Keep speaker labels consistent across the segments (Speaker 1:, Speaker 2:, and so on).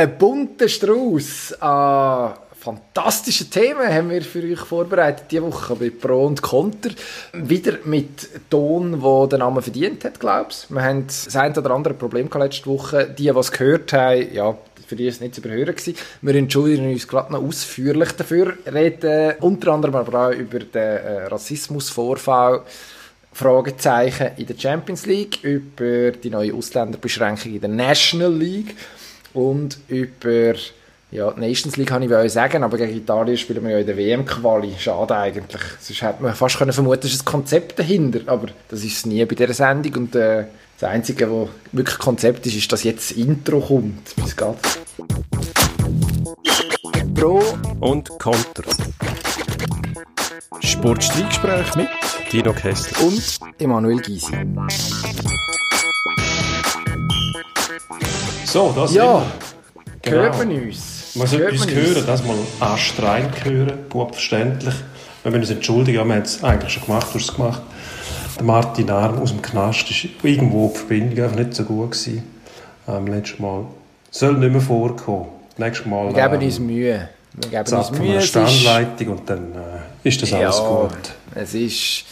Speaker 1: Ein bunter Strauß an fantastischen Themen haben wir für euch vorbereitet diese Woche bei Pro und Conter. Wieder mit Ton, der den Namen verdient hat, glaube ich. Wir haben das ein oder andere Problem letzte Woche. Die, die es gehört haben, ja, für die es nicht zu überhören gewesen. Wir entschuldigen uns gerade noch ausführlich dafür. Reden unter anderem aber auch über den äh, Rassismusvorfall Fragezeichen in der Champions League, über die neue Ausländerbeschränkung in der National League und über ja, die Nations League kann ich euch sagen, aber gegen Italien spielen wir ja in der WM-Quali. Schade eigentlich. Sonst hätte man fast können vermuten, es ist ein Konzept dahinter, aber das ist es nie bei dieser Sendung und äh, das Einzige, was wirklich Konzept ist, ist, dass jetzt das Intro kommt. Bis geht.
Speaker 2: Pro und Contra. Sportstreitgespräch mit Dino Kessler
Speaker 1: und Emanuel Gysi.
Speaker 3: So, das
Speaker 1: ja,
Speaker 3: genau.
Speaker 1: hört man uns.
Speaker 3: Man sollte uns hören, das mal anstrengend hören, gut verständlich. Wir müssen uns entschuldigen, wir haben es eigentlich schon gemacht, du hast es gemacht. Der Martin Arm aus dem Knast ist irgendwo die Verbindung einfach nicht so gut gewesen. Ähm, letztes Mal. Soll nicht mehr vorkommen. Nächstes Mal
Speaker 1: Wir geben
Speaker 3: ähm,
Speaker 1: uns Mühe. Wir geben uns Mühe.
Speaker 3: eine Standleitung und dann äh, ist das alles
Speaker 1: ja,
Speaker 3: gut.
Speaker 1: Es ist,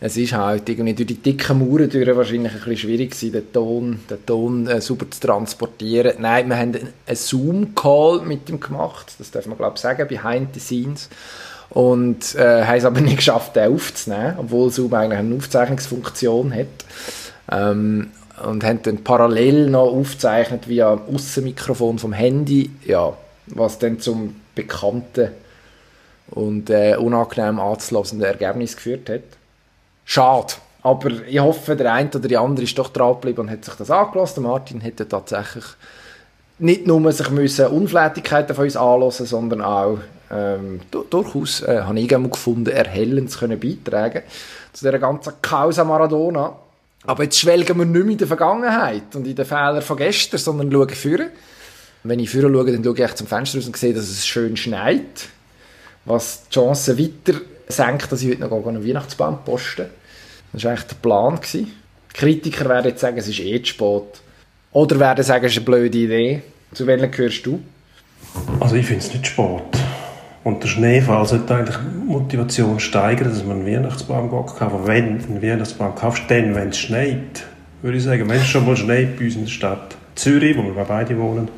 Speaker 1: es ist halt irgendwie durch die dicken Mauern durch wahrscheinlich ein bisschen schwierig gewesen, den Ton, den Ton äh, super zu transportieren. Nein, wir haben einen Zoom-Call mit ihm gemacht, das darf man glaube ich sagen, behind the scenes. Und äh, haben es aber nicht geschafft, den aufzunehmen, obwohl Zoom eigentlich eine Aufzeichnungsfunktion hat. Ähm, und haben dann parallel noch aufgezeichnet via Aussenmikrofon vom Handy, ja, was dann zum bekannten und äh, unangenehm anzulassenden Ergebnis geführt hat. Schade. Aber ich hoffe, der eine oder die andere ist doch dran geblieben und hat sich das angelassen. Martin hätte tatsächlich nicht nur sich müssen Unflätigkeiten von uns anlassen, sondern auch ähm, du- durchaus, äh, habe ich gefunden, erhellend zu können beitragen zu dieser ganzen Causa Maradona. Aber jetzt schwelgen wir nicht mehr in der Vergangenheit und in den Fehlern von gestern, sondern schauen führen. Wenn ich führen schaue, dann schaue ich zum Fenster raus und sehe, dass es schön schneit was die Chancen weiter senkt, dass ich heute noch einen Weihnachtsbaum posten Das war eigentlich der Plan. Gewesen. Kritiker werden jetzt sagen, es ist eh zu spät. Oder werden sagen, es ist eine blöde Idee. Zu welchen gehörst du?
Speaker 3: Also ich finde es nicht spät. Und der Schneefall sollte eigentlich die Motivation steigern, dass man einen Weihnachtsbaum kann. Aber wenn du einen Weihnachtsbaum kaufst, dann, wenn es schneit, würde ich sagen, wenn es schon mal schneit bei uns in der Stadt Zürich, wo wir beide wohnen,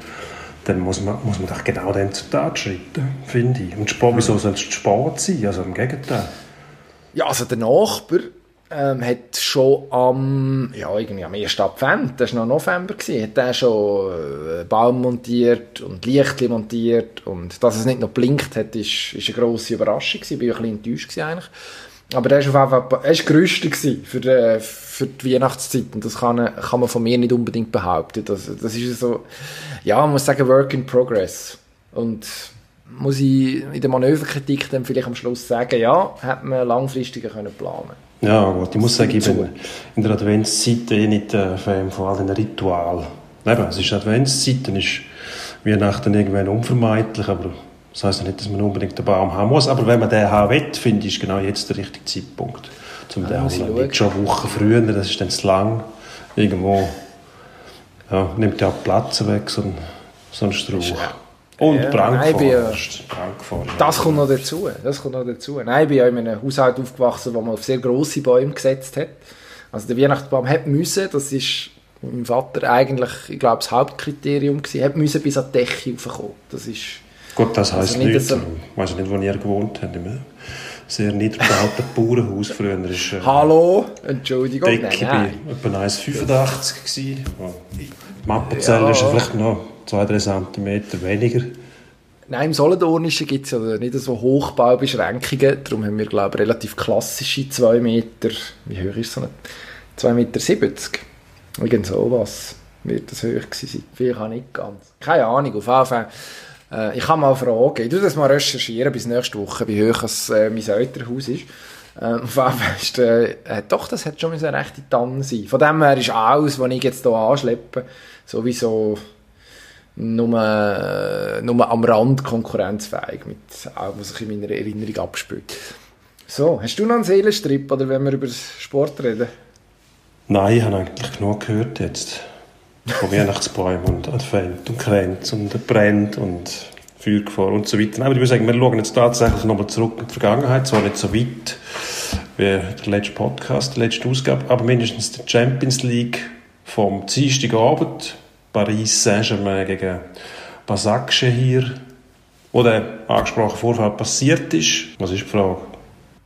Speaker 3: dann muss man, muss man doch genau dann zur Tat schreiten, finde ich. Und spät, wieso soll es zu spät sein? Also im Gegenteil.
Speaker 1: Ja, also der Nachbar ähm, hat schon am, ja, irgendwie am 1. Advent, das war noch November, gewesen, hat er schon äh, Baum montiert und Lichtli montiert und dass es nicht noch blinkt hat, ist, ist eine grosse Überraschung gewesen, bin ich ein bisschen enttäuscht eigentlich. Aber er war auf jeden Fall, er gerüstet für, äh, für die Weihnachtszeit und das kann, kann man von mir nicht unbedingt behaupten. Das, das ist so, ja, man muss sagen, Work in Progress. Und muss ich in der Manöverkritik dann vielleicht am Schluss sagen, ja, hätte man langfristiger können planen
Speaker 3: Ja, gut, ich muss sagen, ich
Speaker 1: Zu.
Speaker 3: bin in der Adventszeit eh nicht ein Fan von all den Ritualen. Eben, es ist Adventszeit, dann ist Weihnachten irgendwann unvermeidlich, aber das heisst ja nicht, dass man unbedingt den Baum haben muss. Aber wenn man den haben will, finde ich, ist genau jetzt der richtige Zeitpunkt, um den
Speaker 1: ich
Speaker 3: holen.
Speaker 1: schauen.
Speaker 3: Nicht schon Wochen früher, das ist dann zu lang. Irgendwo ja, nimmt ja auch Platz weg, so ein, so ein Strauch. Und
Speaker 1: Ja,
Speaker 3: ja.
Speaker 1: Das kommt noch dazu. Das kommt noch dazu. Nein, ich bin ja in einem Haushalt aufgewachsen, wo man auf sehr grosse Bäume gesetzt hat. Also der Weihnachtsbaum hat müssen, das ist meinem Vater eigentlich, ich glaube, das Hauptkriterium gewesen, hat müssen bis an die Decke raufkommen. Das ist,
Speaker 3: Gut, das heisst
Speaker 1: Also nicht,
Speaker 3: nichts. Ich weiss nicht, wo ihr gewohnt habt. Sehr niedergebauten Bauernhaus früher. Ist, äh,
Speaker 1: Hallo, Entschuldigung,
Speaker 3: Decke
Speaker 1: nein,
Speaker 3: bei etwa 1,85 gewesen. Die Mappenzelle
Speaker 1: Ja.
Speaker 3: ist vielleicht noch 2-3 cm weniger.
Speaker 1: Nein, im Solothurnischen gibt es ja nicht so Hochbaubeschränkungen, darum haben wir, glaube ich, relativ klassische 2 Meter, wie hoch ist so eine 2,70 Meter? 70. Irgend sowas wird das gewesen sein. Vielleicht auch nicht ganz. Keine Ahnung, auf jeden Fall. Äh, ich kann mal fragen, ich tue das mal recherchieren bis nächste Woche, wie hoch es, äh, mein Elternhaus ist. Ähm, auf ist, äh, äh, doch, das hat schon eine rechte Tanne sein. Von dem her ist alles, was ich jetzt hier anschleppe, sowieso nur, äh, nur am Rand konkurrenzfähig, mit auch, was sich in meiner Erinnerung abspielt. So, hast du noch einen Seelenstrip, oder wenn wir über Sport reden?
Speaker 3: Nein, ich habe eigentlich genug gehört jetzt. Von Weihnachtsbäumen und Advent und Kränz und brennt und Feuergefahr und so weiter. Aber ich würde sagen, wir schauen jetzt tatsächlich nochmal zurück in die Vergangenheit, zwar nicht so weit wie der letzte Podcast, die letzte Ausgabe, aber mindestens die Champions League vom Dienstagabend, Paris Saint-Germain gegen Basakche hier, wo der angesprochene Vorfall passiert ist. Was ist die Frage?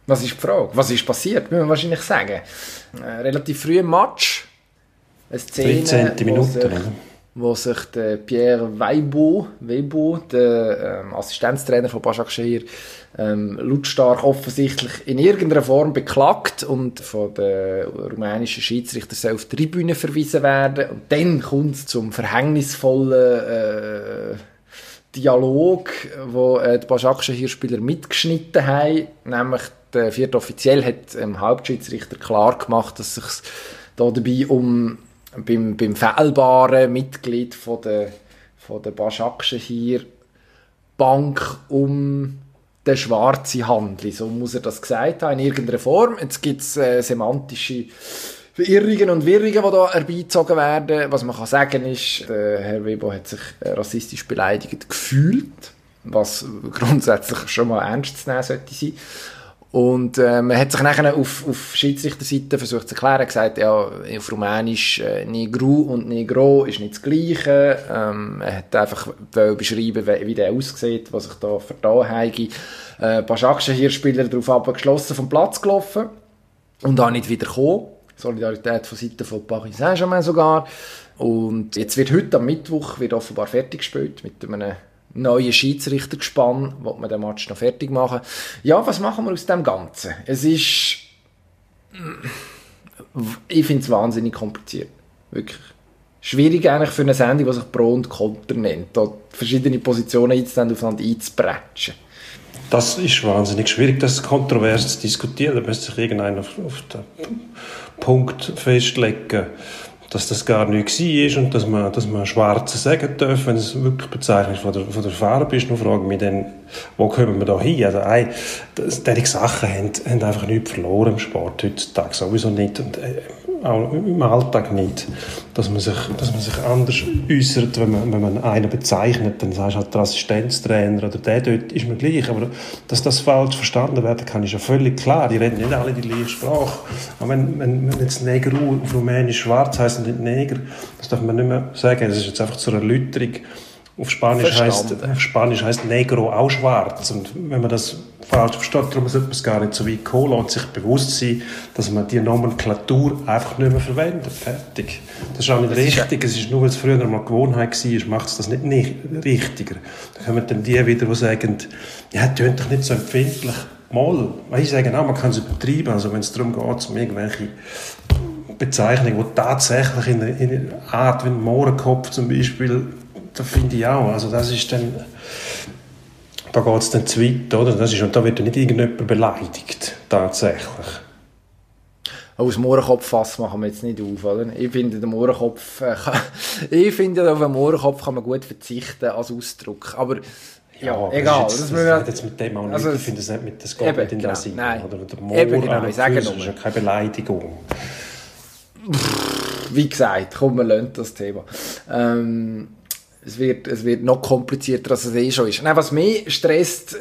Speaker 1: Was ist die Frage? Was ist passiert, müssen wir wahrscheinlich sagen. Äh, relativ früh Match. Eine Szene,
Speaker 3: 13. Minute,
Speaker 1: wo sich, wo sich der Pierre Weibo, Weibo der ähm, Assistenztrainer von Başak Şehir, ähm, lautstark offensichtlich in irgendeiner Form beklagt und von den rumänischen Schiedsrichter soll auf die Tribüne verwiesen werden. Und dann kommt es zum verhängnisvollen äh, Dialog, wo äh, die Başakschen hier Spieler mitgeschnitten haben, nämlich der vierte Offiziell hat dem ähm, Hauptschiedsrichter klar gemacht, dass es sich da dabei um beim, beim fehlbaren Mitglied von der, von der Başakschen hier Bank um den schwarzen Handel. So muss er das gesagt haben, in irgendeiner Form. Jetzt gibt es äh, semantische Verirrungen und Wirrungen, die da herbeizogen werden. Was man kann sagen ist, der Herr Webo hat sich äh, rassistisch beleidigt gefühlt, was grundsätzlich schon mal ernst zu nehmen sollte sein. Und äh, man hat sich nachher auf, auf Schiedsrichterseite versucht zu erklären, gesagt, ja, auf Rumänisch äh, Negru und Negro ist nicht das Gleiche. Ähm, er hat einfach beschreiben, wie, wie der aussieht, was sich da vertan habe. Äh, Başakşehir hier Spieler darauf abgeschlossen vom Platz gelaufen und auch nicht wieder gekommen. Solidarität von Seiten von Paris Saint-Germain sogar. Und jetzt wird heute am Mittwoch wird offenbar fertig gespielt mit einem neuen Schiedsrichtergespann, wo man den Match noch fertig machen. Ja, was machen wir aus dem Ganzen? Es ist, ich finde es wahnsinnig kompliziert, wirklich. Schwierig eigentlich für eine Sendung, die sich Pro und Konter nennt, da verschiedene Positionen jetzt aufeinander einzubretschen.
Speaker 3: Das ist wahnsinnig schwierig, das kontrovers zu diskutieren. Da müsste sich irgendeiner auf, auf den Punkt festlegen, dass das gar nicht war und dass man, dass man Schwarze sagen darf, wenn es wirklich Bezeichnung von der, von der Farbe ist. Nur frage mich dann, wo kommen wir da hin? Also, ey, das, diese Sachen haben, haben einfach nichts verloren im Sport heutzutage, sowieso nicht. Und, äh, auch im Alltag nicht, dass man sich, dass man sich anders äußert, wenn man, wenn man einen bezeichnet, dann sagst du halt der Assistenztrainer oder der dort, ist mir gleich, aber dass das falsch verstanden werden kann, ist ja völlig klar, die reden nicht alle die gleiche Sprache, aber wenn, wenn, wenn jetzt Neger auf Rumänisch schwarz heisst und nicht Neger, das darf man nicht mehr sagen, das ist jetzt einfach zur Erläuterung, auf Spanisch heißt, auf Spanisch heißt Negro auch schwarz. Und wenn man das falsch versteht, darum sollte man es gar nicht so weit kommen und sich bewusst sein, dass man die Nomenklatur einfach nicht mehr verwendet. Fertig. Das ist auch nicht das richtig. Ist es ist nur, weil es früher mal Gewohnheit war, macht es das nicht, nicht richtiger. Dann kommen dann die wieder, die sagen, ja, tönt doch nicht so empfindlich. Mal. Ich sage auch, man kann es übertreiben. Also wenn es darum geht, um irgendwelche Bezeichnungen, die tatsächlich in einer Art wie ein Mohrenkopf zum Beispiel das finde ich auch. Also das ist dann, da geht es dann zu weit, oder? Das ist, und da wird dann nicht irgendjemand beleidigt, tatsächlich.
Speaker 1: Aus dem Mohrenkopf machen wir jetzt nicht auf, oder? Ich finde, der Mohrenkopf, äh, ich finde, auf einen Mohrenkopf kann man gut verzichten als Ausdruck, aber ja, ja egal.
Speaker 3: Das,
Speaker 1: das,
Speaker 3: das, das jetzt mit dem auch nicht. Also, ich finde es nicht mit, das geht eben, nicht in genau, Sinn.
Speaker 1: Nein.
Speaker 3: Oder der
Speaker 1: Moor eben, genau, ich sage
Speaker 3: ist ja keine Beleidigung.
Speaker 1: Wie gesagt, komm, wir lernen das Thema. Ähm, es wird, es wird noch komplizierter, als es eh schon ist. Nein, was mich stresst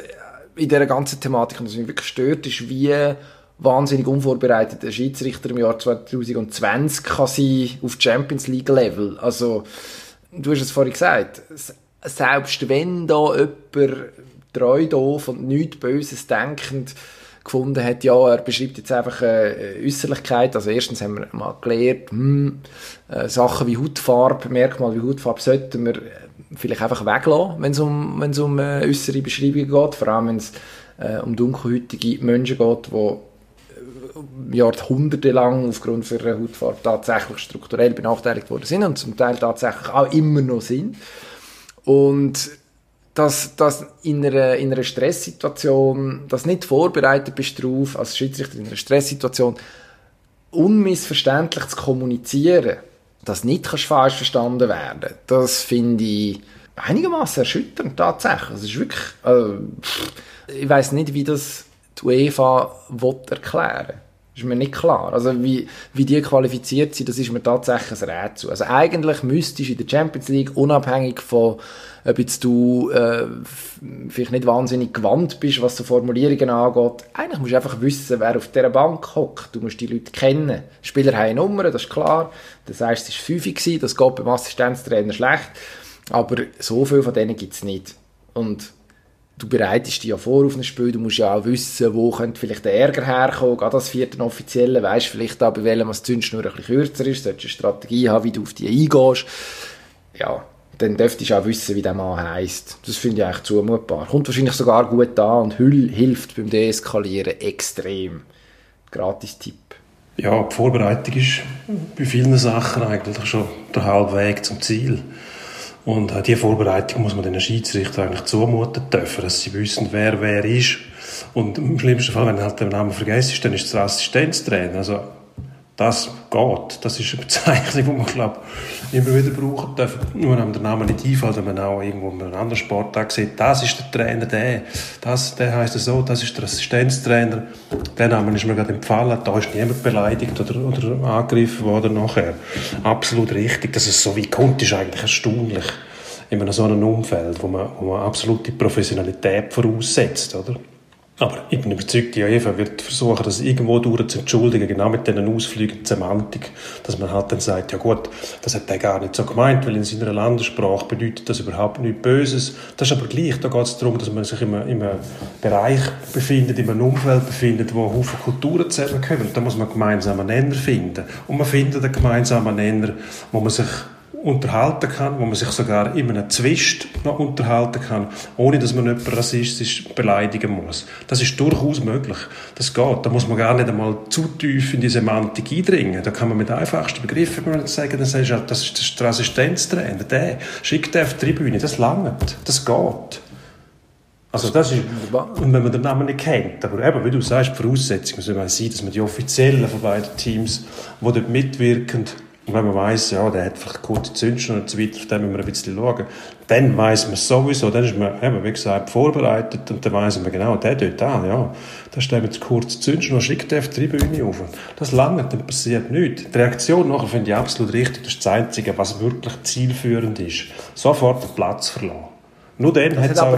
Speaker 1: in dieser ganzen Thematik und was mich wirklich stört, ist, wie wahnsinnig unvorbereitet ein Schiedsrichter im Jahr 2020 kann sein auf Champions League Level. Also, du hast es vorhin gesagt, selbst wenn da jemand treu doof und nichts Böses denkend gefunden hat, ja, er beschreibt jetzt einfach eine Äußerlichkeit. Also erstens haben wir mal gelernt, hm, äh, Sachen wie Hautfarbe, Merkmale wie Hautfarbe sollten wir vielleicht einfach weglassen, wenn es um, wenn es um äh, äußere Beschreibungen geht, vor allem wenn es äh, um dunkelhäutige Menschen geht, die äh, Jahrhunderte lang aufgrund ihrer Hautfarbe tatsächlich strukturell benachteiligt worden sind und zum Teil tatsächlich auch immer noch sind. Und dass, dass in, einer, in einer Stresssituation, dass nicht vorbereitet bist darauf, als Schiedsrichter in einer Stresssituation unmissverständlich zu kommunizieren, dass nicht falsch verstanden werden das finde ich einigermaßen erschütternd tatsächlich. Es ist wirklich, äh, ich weiß nicht, wie das die UEFA will erklären. Das ist mir nicht klar. Also wie, wie die qualifiziert sind, das ist mir tatsächlich ein Rätsel. Also eigentlich müsstest du in der Champions League unabhängig von ob jetzt du äh, vielleicht nicht wahnsinnig gewandt bist, was so Formulierungen angeht. Eigentlich musst du einfach wissen, wer auf dieser Bank hockt. Du musst die Leute kennen. Spieler haben Nummern, das ist klar. Das heißt, es war 5 das geht beim Assistenztrainer schlecht. Aber so viel von denen gibt es nicht. Und du bereitest dich ja vor auf ein Spiel, du musst ja auch wissen, wo könnte vielleicht der Ärger herkommen, gerade als vierten Offiziellen, weißt vielleicht auch, bei welchem die Zündschnur ein bisschen kürzer ist, solltest eine Strategie haben, wie du auf die eingehst. Ja, dann dürftest du auch wissen, wie der Mann heisst. Das finde ich eigentlich zumutbar. Kommt wahrscheinlich sogar gut an und hilft beim Deeskalieren extrem. Gratis-Tipp.
Speaker 3: Ja, die Vorbereitung ist bei vielen Sachen eigentlich schon der halbe Weg zum Ziel. Und äh, diese Vorbereitung muss man den Schiedsrichter eigentlich zumuten dürfen, dass sie wissen, wer wer ist. Und im schlimmsten Fall, wenn du halt den Namen vergisst, dann ist es der Assistenztrainer. Also das geht. Das ist eine Bezeichnung, die man, glaube immer wieder brauchen darf. Nur wenn der Name nicht einfällt, wenn man auch irgendwo in einem anderen Sporttag sieht, das ist der Trainer, der, das, der heisst so, das ist der Assistenztrainer. Der Name ist mir gerade empfallen, da ist niemand beleidigt oder, oder angegriffen worden nachher. Absolut richtig, dass es so wie kommt, ist eigentlich erstaunlich. In so einem Umfeld, wo man, wo man absolute Professionalität voraussetzt, oder? Aber ich bin überzeugt, die UEFA wird versuchen, das irgendwo durch zu entschuldigen, genau mit diesen Ausflügen Semantik, dass man halt dann sagt, ja gut, das hat er gar nicht so gemeint, weil in seiner Landessprache bedeutet das überhaupt nichts Böses. Das ist aber gleich, da geht es darum, dass man sich in einem, in einem Bereich befindet, in einem Umfeld befindet, wo Haufen Kulturen zusammenkommen. Und da muss man gemeinsame Nenner finden. Und man findet einen gemeinsamen Nenner, wo man sich unterhalten kann, wo man sich sogar in einem Zwist noch unterhalten kann, ohne dass man jemanden rassistisch beleidigen muss. Das ist durchaus möglich. Das geht. Da muss man gar nicht einmal zu tief in die Semantik eindringen. Da kann man mit einfachsten Begriffen sagen, dann sagst du, das ist der Assistenztrainer, der schickt den auf die Tribüne, das langt. Das geht. Also das ist, und wenn man den Namen nicht kennt, aber eben, wie du sagst, die Voraussetzung soll sein, dass man die Offiziellen von beiden Teams, die dort mitwirken, wenn man weiss, ja, der hat vielleicht kurze Zündschnur und so weiter, auf den müssen wir ein bisschen schauen, dann weiss man es sowieso, dann ist man, eben, wie gesagt, vorbereitet und dann weiss man genau, der dort an, ja, da steht man zu kurz Zündschnur, schickt auf die Tribüne auf. Das lange, dann passiert nichts. Die Reaktion nachher finde ich absolut richtig, das ist das Einzige, was wirklich zielführend ist. Sofort den Platz verlassen. Nur dann hat es auch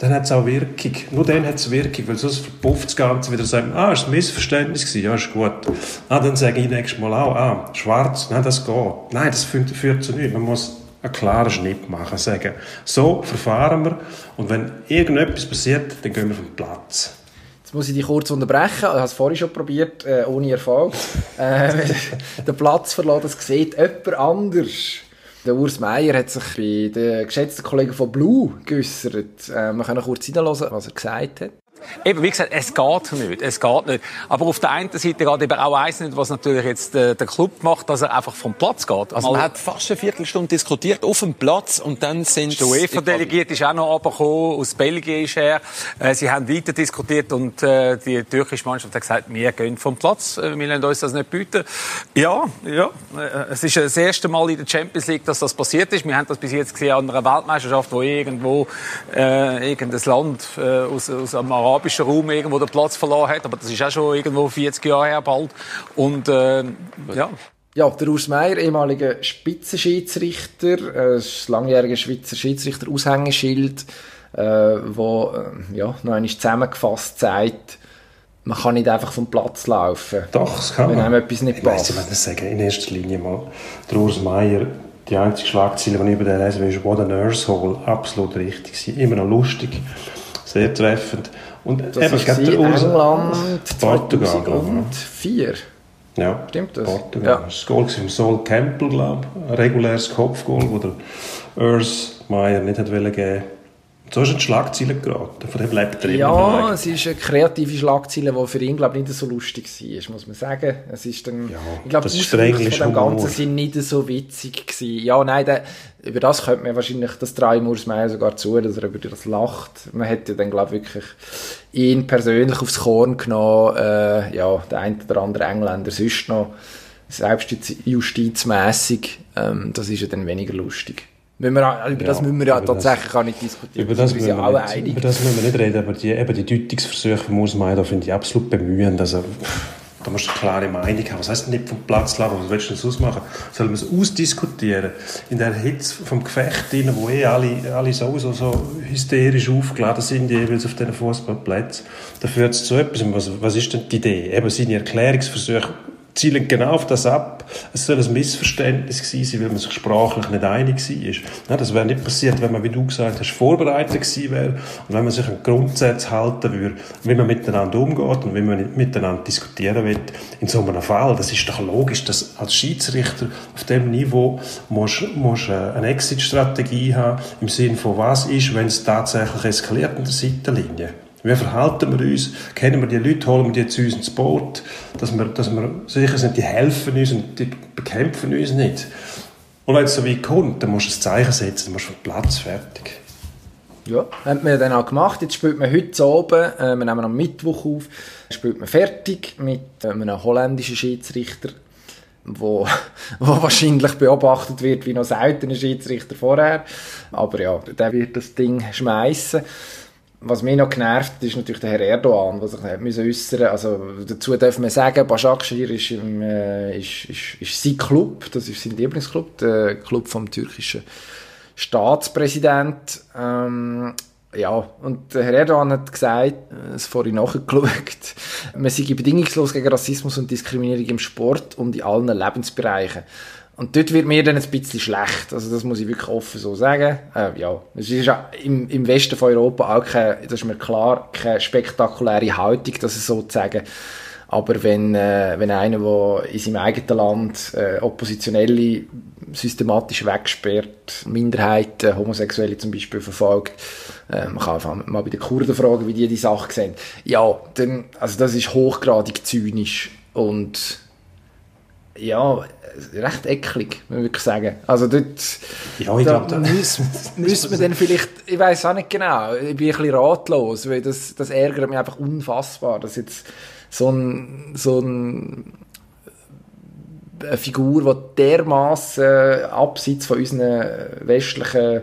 Speaker 3: dann hat es auch Wirkung. Nur dann hat es Wirkung, weil sonst verpufft das Ganze wieder sagen, ah, ist ein Missverständnis gewesen, ja, ist gut. Ah, dann sage ich nächstes Mal auch, ah, schwarz, nein, das geht. Nein, das führt, führt zu nichts. Man muss einen klaren Schnitt machen, sagen, so verfahren wir und wenn irgendetwas passiert, dann gehen wir vom Platz.
Speaker 1: Jetzt muss ich dich kurz unterbrechen. Ich habe es vorhin schon probiert, äh, ohne Erfolg. äh, den Platz verlassen, das sieht jemand anders. Der Urs Meier hat sich bei den geschätzten Kollegen von Blue geäußert. Äh, wir können kurz hineinhören, was er gesagt hat.
Speaker 4: Eben, wie gesagt, es geht nicht. Es geht nicht. Aber auf der einen Seite geht eben auch eins nicht, was natürlich jetzt der, der Club macht, dass er einfach vom Platz geht.
Speaker 5: Also man hat fast eine Viertelstunde diskutiert auf dem Platz und dann sind
Speaker 4: Der UEFA-Delegiert ist auch noch runtergekommen, aus Belgien ist er. Äh, sie haben weiter diskutiert und äh, die türkische Mannschaft hat gesagt, wir gehen vom Platz, äh, wir lassen uns das nicht bieten. Ja, ja, äh, es ist das erste Mal in der Champions League, dass das passiert ist. Wir haben das bis jetzt gesehen an einer Weltmeisterschaft, wo irgendwo äh, irgendein Land äh, aus, aus einem arabischen Raum irgendwo den Platz verloren hat. Aber das ist auch schon irgendwo 40 Jahre her bald. Und äh, ja.
Speaker 1: Ja, der Urs Meier, ehemaliger Spitzenschiedsrichter, äh, langjähriger Schweizer Schiedsrichter, Aushängeschild, äh, wo äh, ja, noch einmal zusammengefasst sagt, man kann nicht einfach vom Platz laufen.
Speaker 3: Doch, das kann
Speaker 1: wenn
Speaker 3: man.
Speaker 1: einem etwas nicht
Speaker 3: ich
Speaker 1: passt.
Speaker 3: weiss, ich das sagen, in erster Linie mal. Der Urs Meier, die einzige Schlagzeile, die ich über den lese, ist «What a Nurse Hole». Absolut richtig. Sie immer noch lustig, sehr treffend. Und
Speaker 1: Das
Speaker 3: eben,
Speaker 1: ist
Speaker 3: ich glaube, der Urs...
Speaker 1: England
Speaker 3: Portugal, glaube
Speaker 1: 2004.
Speaker 3: ich. Ja,
Speaker 1: Stimmt das?
Speaker 3: Portugal.
Speaker 1: Ja.
Speaker 3: Das Goal war im Sol Campbell, glaube ich. Ein reguläres Kopfgoal, das der Urs Meier nicht hat wollen geben So ist ein Schlagzeile geraten. Von dem lebt er
Speaker 1: Ja, es ist eine kreative Schlagzeile, die für ihn glaub, nicht so lustig war, muss man sagen. Es ist dann,
Speaker 3: Ja,
Speaker 1: ich glaube,
Speaker 3: das englische
Speaker 1: von dem. Ganzen sind nicht so witzig gewesen. Ja, nein, der, über das könnte man wahrscheinlich, das traue Urs Meier sogar zu, dass er über das lacht. Man hätte dann, glaube ich, wirklich ihn persönlich aufs Korn genommen, äh, ja, der ein oder andere Engländer sonst noch, selbstjustizmässig, ähm, das ist ja dann weniger lustig. Wir, über das
Speaker 3: Ja,
Speaker 1: müssen wir ja
Speaker 3: das-
Speaker 1: tatsächlich auch nicht diskutieren.
Speaker 3: Über das,
Speaker 1: wir
Speaker 3: müssen wir
Speaker 1: alle
Speaker 3: nicht,
Speaker 1: einig.
Speaker 3: über das müssen wir nicht reden, aber die, eben die Deutungsversuche von Urs Meier, da finde ich absolut bemühend. Also, Da musst du eine klare Meinung haben. Was heisst nicht vom Platz laufen? Was willst du denn sonst machen? Sollen wir es ausdiskutieren? In der Hitze vom Gefecht, rein, wo eh alle, alle sowieso so hysterisch aufgeladen sind, jeweils auf diesen Fußballplätzen, da führt es zu etwas. Was, was ist denn die Idee? Eben seine Erklärungsversuche zielen genau auf das ab. Es soll ein Missverständnis gewesen sein, weil man sich sprachlich nicht einig war. Das wäre nicht passiert, wenn man, wie du gesagt hast, vorbereitet gewesen wäre und wenn man sich an Grundsätze halten würde, wie man miteinander umgeht und wie man miteinander diskutieren will. In so einem Fall, das ist doch logisch, dass als Schiedsrichter auf dem Niveau musst, musst äh, eine Exit-Strategie haben, im Sinne von was ist, wenn es tatsächlich eskaliert an der Seitenlinie. Wie verhalten wir uns? Kennen wir die Leute? Holen wir die zu uns ins Boot? Dass wir, dass wir sicher sind, die helfen uns und die bekämpfen uns nicht. Und wenn es so weit kommt, dann musst du ein Zeichen setzen, dann musst du Platz fertig.
Speaker 1: Ja, haben wir dann auch gemacht. Jetzt spielt man heute oben, äh, wir nehmen am Mittwoch auf, spielt man fertig mit äh, einem holländischen Schiedsrichter, wo, wo wahrscheinlich beobachtet wird wie noch selten ein Schiedsrichter vorher. Aber ja, der wird das Ding schmeißen was mich noch genervt ist natürlich der Herr Erdogan, der sich nicht müssen äußern Also dazu dürfen wir sagen, Başakşehir ist, im, äh, ist, ist, ist sein Club, das ist sein Lieblingsclub, der Club vom türkischen Staatspräsident. Ähm, ja, und der Herr Erdogan hat gesagt, es vorhin nachgeschaut, man sei bedingungslos gegen Rassismus und Diskriminierung im Sport und in allen Lebensbereichen. Und dort wird mir dann ein bisschen schlecht. Also das muss ich wirklich offen so sagen. Äh, ja, es ist ja im, im Westen von Europa auch keine, das ist mir klar, keine spektakuläre Haltung, das ist sozusagen. Aber wenn, äh, wenn einer, der in seinem eigenen Land äh, Oppositionelle systematisch wegsperrt, Minderheiten, Homosexuelle zum Beispiel verfolgt, äh, man kann einfach mal bei den Kurden fragen, wie die die Sache sehen. Ja, dann, also das ist hochgradig zynisch und ja, recht eklig, muss ich wirklich sagen. Also dort
Speaker 3: ja, ich
Speaker 1: da
Speaker 3: glaub,
Speaker 1: müssen, müssen wir dann vielleicht, ich weiß auch nicht genau, ich bin ein bisschen ratlos, weil das, das ärgert mich einfach unfassbar, dass jetzt so ein, so ein eine Figur, die dermaßen abseits von unseren westlichen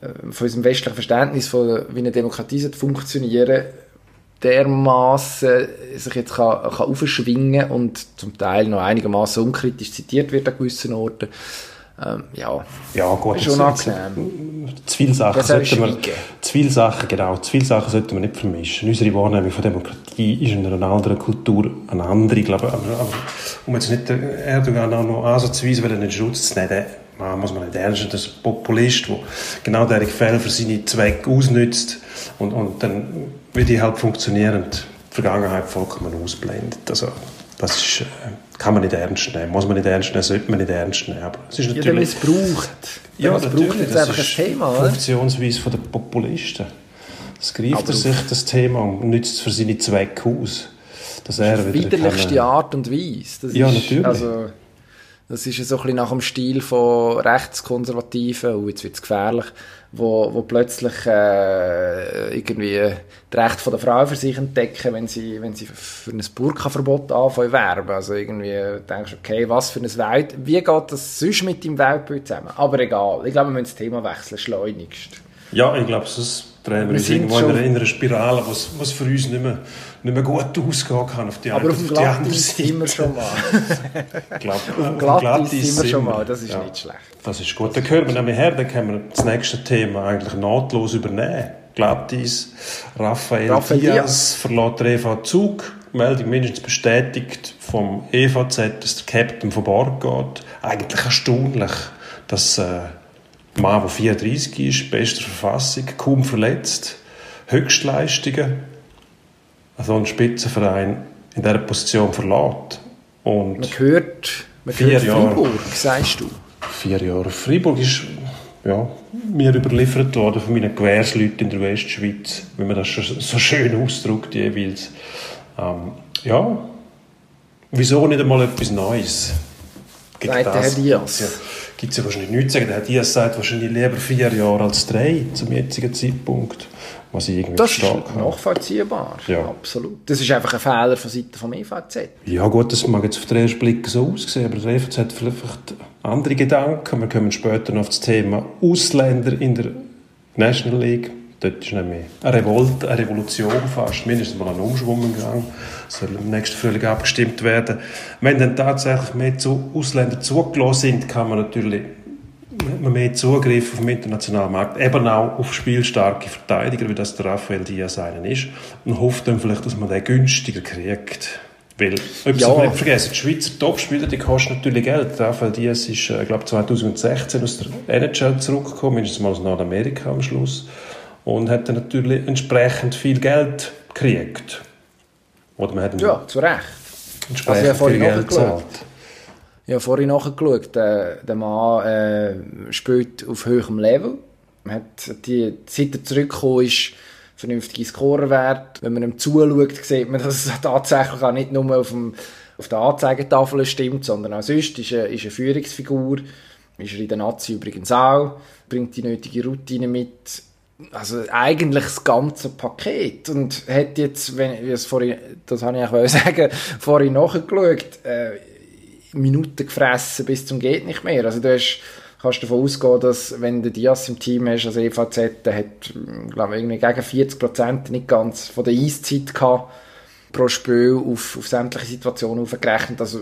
Speaker 1: äh, von unserem westlichen Verständnis von wie eine Demokratie funktionieren dermaßen sich jetzt kann, kann aufschwingen und zum Teil noch einigermaßen unkritisch zitiert wird an gewissen Orten. Ähm, ja,
Speaker 3: ja gut,
Speaker 1: ist unangenehm.
Speaker 3: Zu viele Sachen, zu viele Sachen, genau, zu viele Sachen sollte man nicht vermischen. Unsere Wahrnehmung von Demokratie ist in einer anderen Kultur eine andere, glaube ich. Aber, aber um jetzt nicht Erdogan auch noch ansatzweise in den Schutz zu nehmen, man muss man nicht ernst das ist ein Populist, der genau diese Fälle für seine Zwecke ausnützt und, und dann, wie die halt funktionieren, die Vergangenheit vollkommen ausblendet. Also, das ist, äh, kann man nicht ernst nehmen, muss man nicht ernst nehmen, sollte man nicht ernst nehmen. Aber es ist
Speaker 1: natürlich, ja, missbraucht.
Speaker 3: Ja,
Speaker 1: missbraucht jetzt einfach ein Thema, oder?
Speaker 3: Funktionsweise der Populisten. Es greift er sich das Thema und nützt es für seine Zwecke aus.
Speaker 1: Dass das ist die widerlichste kann, Art und Weise. Das
Speaker 3: ja,
Speaker 1: ist,
Speaker 3: natürlich.
Speaker 1: Also, das ist so ein bisschen nach dem Stil von Rechtskonservativen, und jetzt wird es gefährlich, wo, wo plötzlich äh, irgendwie das Recht der Frau für sich entdecken, wenn sie, wenn sie für ein Burka-Verbot anfangen werben. Also irgendwie denkst du, okay, was für ein Welt, wie geht das sonst mit dem Weltbild zusammen? Aber egal, ich glaube, wir müssen das Thema wechseln, schleunigst.
Speaker 3: Ja, ich glaube, sonst drehen wir uns irgendwo in einer, in einer Spirale, was, was für uns nicht mehr, nicht mehr gut ausgehen kann auf die,
Speaker 1: Aber auf, auf die andere Seite. sind wir schon mal.
Speaker 3: ich glaube,
Speaker 1: auf dem Glattis sind wir schon mal, das ist ja, nicht schlecht.
Speaker 3: Das ist gut. Dann hören wir nämlich her, dann können wir das nächste Thema eigentlich nahtlos übernehmen. Glattis, Raphael, Raphael Diaz, verlässt der EV Zug. Meldung mindestens bestätigt vom EVZ, dass der Captain von Bord geht. Eigentlich erstaunlich, dass äh, Mann, der 34 ist, bester Verfassung, kaum verletzt, Höchstleistungen, also ein Spitzenverein in dieser Position verlässt. Und
Speaker 1: man hört, man hört Freiburg, Jahre, sagst du?
Speaker 3: Vier Jahre. Freiburg ist ja, mir überliefert worden von meinen Gewährsleuten in der Westschweiz, wie man das so schön ausdrückt jeweils. Ähm, ja, wieso nicht einmal etwas Neues?
Speaker 1: Sagt der Herr Diaz
Speaker 3: gibt es ja wahrscheinlich nichts zu sagen. Der Herr Diaz sagt wahrscheinlich lieber vier Jahre als drei zum jetzigen Zeitpunkt. Was ich irgendwie
Speaker 1: das ist nachvollziehbar, ja. absolut. Das ist einfach ein Fehler von Seiten vom EVZ.
Speaker 3: Ja gut, das mag jetzt auf den ersten Blick so aussehen, aber der EVZ hat vielleicht andere Gedanken. Wir kommen später noch auf das Thema Ausländer in der National League Dort ist nämlich eine Revolte, eine Revolution fast, mindestens mal ein Umschwung gegangen. soll im nächsten Frühling abgestimmt werden. Wenn dann tatsächlich mehr zu Ausländer zugelassen sind, kann man natürlich man mehr Zugriff auf den internationalen Markt, eben auch auf spielstarke Verteidiger, wie das der Raphael Diaz einen ist, und hofft dann vielleicht, dass man den günstiger kriegt. Weil, etwas ja. nicht vergessen, die Schweizer Topspieler, die kosten natürlich Geld. Raphael Diaz ist, äh, glaube 2016 aus der NHL zurückgekommen, mindestens mal aus Nordamerika am Schluss und hat dann natürlich entsprechend viel Geld gekriegt.
Speaker 1: Oder man hat ja, zu Recht. Entsprechend also viel Geld gezahlt. Ich habe vorhin nachgeschaut, der, der Mann äh, spielt auf höherem Level. Man hat die, seit er zurückgekommen ist, vernünftige Scorerwert. Wenn man ihm zuschaut, sieht man, dass es tatsächlich auch nicht nur auf, dem, auf der Anzeigetafel stimmt, sondern auch sonst ist er, ist eine Führungsfigur. Ist er in der Nazi übrigens auch. Bringt die nötige Routine mit also eigentlich das ganze Paket und hat jetzt, wenn ich es vorhin, das habe ich auch sagen, vorhin nachgeschaut, äh, Minuten gefressen bis zum geht nicht mehr. Also du hast, kannst davon ausgehen, dass wenn du Dias im Team hast, also EVZ, der hat, glaube ich, irgendwie gegen 40 Prozent nicht ganz von der Eiszeit gehabt pro Spiel auf, auf sämtliche Situationen aufgerechnet. Also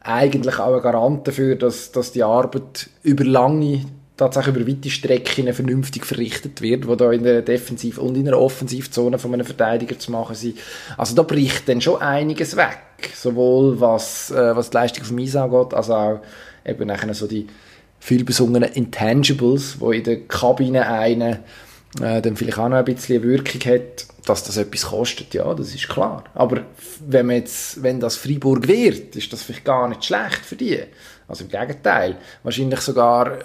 Speaker 1: eigentlich auch ein Garant dafür, dass, dass die Arbeit über lange tatsächlich über weite Strecken vernünftig verrichtet wird, wo da in der Defensiv- und in der Offensivzone von einem Verteidiger zu machen sind. Also da bricht dann schon einiges weg, sowohl was, äh, was die Leistung vom Eis angeht, als auch eben nachher so die viel besungenen Intangibles, wo in der Kabine eine äh, dann vielleicht auch noch ein bisschen Wirkung hat, dass das etwas kostet, ja, das ist klar. Aber wenn, man jetzt, wenn das Freiburg wird, ist das vielleicht gar nicht schlecht für die. Also im Gegenteil. Wahrscheinlich sogar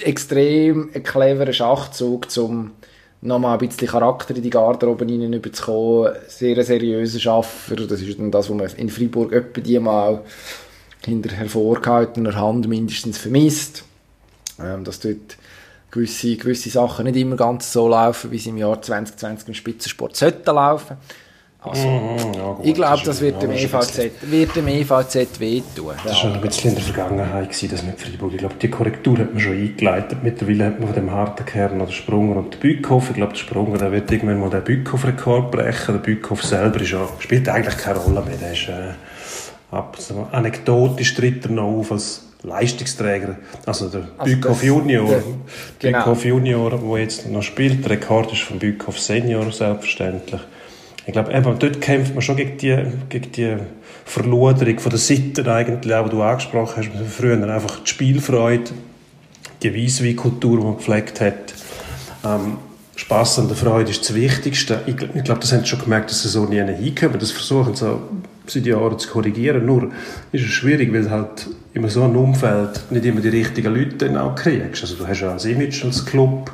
Speaker 1: extrem cleverer Schachzug, um nochmal ein bisschen Charakter in die Garderobe hineinzukommen. Sehr seriöser Schaffer. Das ist dann das, was man in Freiburg etwa die mal hinter hervorgehaltener Hand mindestens vermisst. Ähm, dass dort gewisse, gewisse Sachen nicht immer ganz so laufen, wie sie im Jahr 2020 im Spitzensport sollten laufen. Also, mhm, ja, gut, ich glaube, das, wird, dem EVZ, wird dem EVZ wehtun.
Speaker 3: Das war schon ein bisschen in der Vergangenheit, gewesen, das mit Freiburg. Ich glaube, die Korrektur hat man schon eingeleitet. Mittlerweile hat man von dem harten Kern noch den Sprunger und den Bückhoff. Ich glaube, der Sprunger der wird irgendwann mal den Bückhoff-Rekord brechen. Der Bückhoff selber ist ja, spielt eigentlich keine Rolle mehr. Der ist, äh, ab, so anekdotisch tritt er noch auf als Leistungsträger. Also der also Bückhoff Junior, der, genau. Bückhoff Junior, der jetzt noch spielt. Der Rekord ist von Bückhoff Senior, selbstverständlich. Ich glaube, eben, dort kämpft man schon gegen die, gegen die Verloderung von der Sitten eigentlich, auch, die du angesprochen hast. Früher einfach die Spielfreude, die Weisswein-Kultur, die man gepflegt hat. Ähm, Spass an der Freude ist das Wichtigste. Ich, ich glaube, das haben sie schon gemerkt, dass sie so nie hinkommen. Das versuchen sie seit Jahren zu korrigieren. Nur ist es schwierig, weil halt in so einem Umfeld nicht immer die richtigen Leute auch kriegst. Also du hast ja ein Image als Club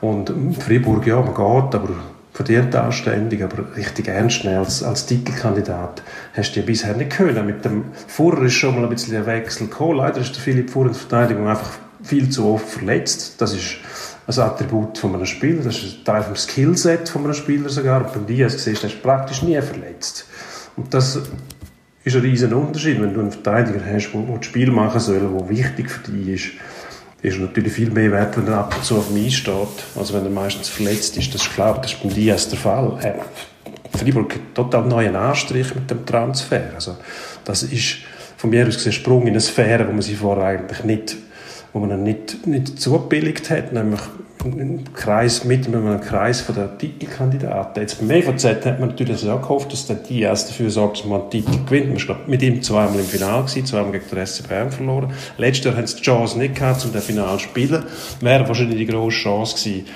Speaker 3: und Freiburg, ja, man geht, aber verdient anständig, aber richtig ernst nehmen als, als Titelkandidat hast du ja bisher nicht können. Mit dem Furrer ist schon mal ein bisschen ein Wechsel gekommen. Leider ist der Philipp Furrer in der Verteidigung einfach viel zu oft verletzt. Das ist ein Attribut von einem Spieler, das ist ein Teil vom Skillset von einem Spieler sogar. Und beim Diaz siehst du, er ist praktisch nie verletzt. Und das ist ein riesen Unterschied, wenn du einen Verteidiger hast, der das Spiel machen soll, der wichtig für dich ist ist natürlich viel mehr wert, wenn er ab und zu auf dem Eis steht, als wenn er meistens verletzt ist. Das ist klar, das ist beim Diaz der Fall. Äh, Freiburg hat total neuen Anstrich mit dem Transfer. Also, das ist von mir aus gesehen Sprung in eine Sphäre, wo man sie vorher eigentlich nicht, wo man nicht, nicht zugebilligt hat, nämlich einen Kreis, mit einem Kreis von der Titelkandidaten. Jetzt beim EVZ hat man natürlich auch gehofft, dass der Diaz dafür sorgt, dass man einen Titel gewinnt. Man war mit ihm zweimal im Finale gewesen, zweimal gegen den SC Bern verloren. Letztes Jahr haben sie die Chance nicht gehabt, um das Finale zu spielen. Wäre wahrscheinlich die grosse Chance gewesen,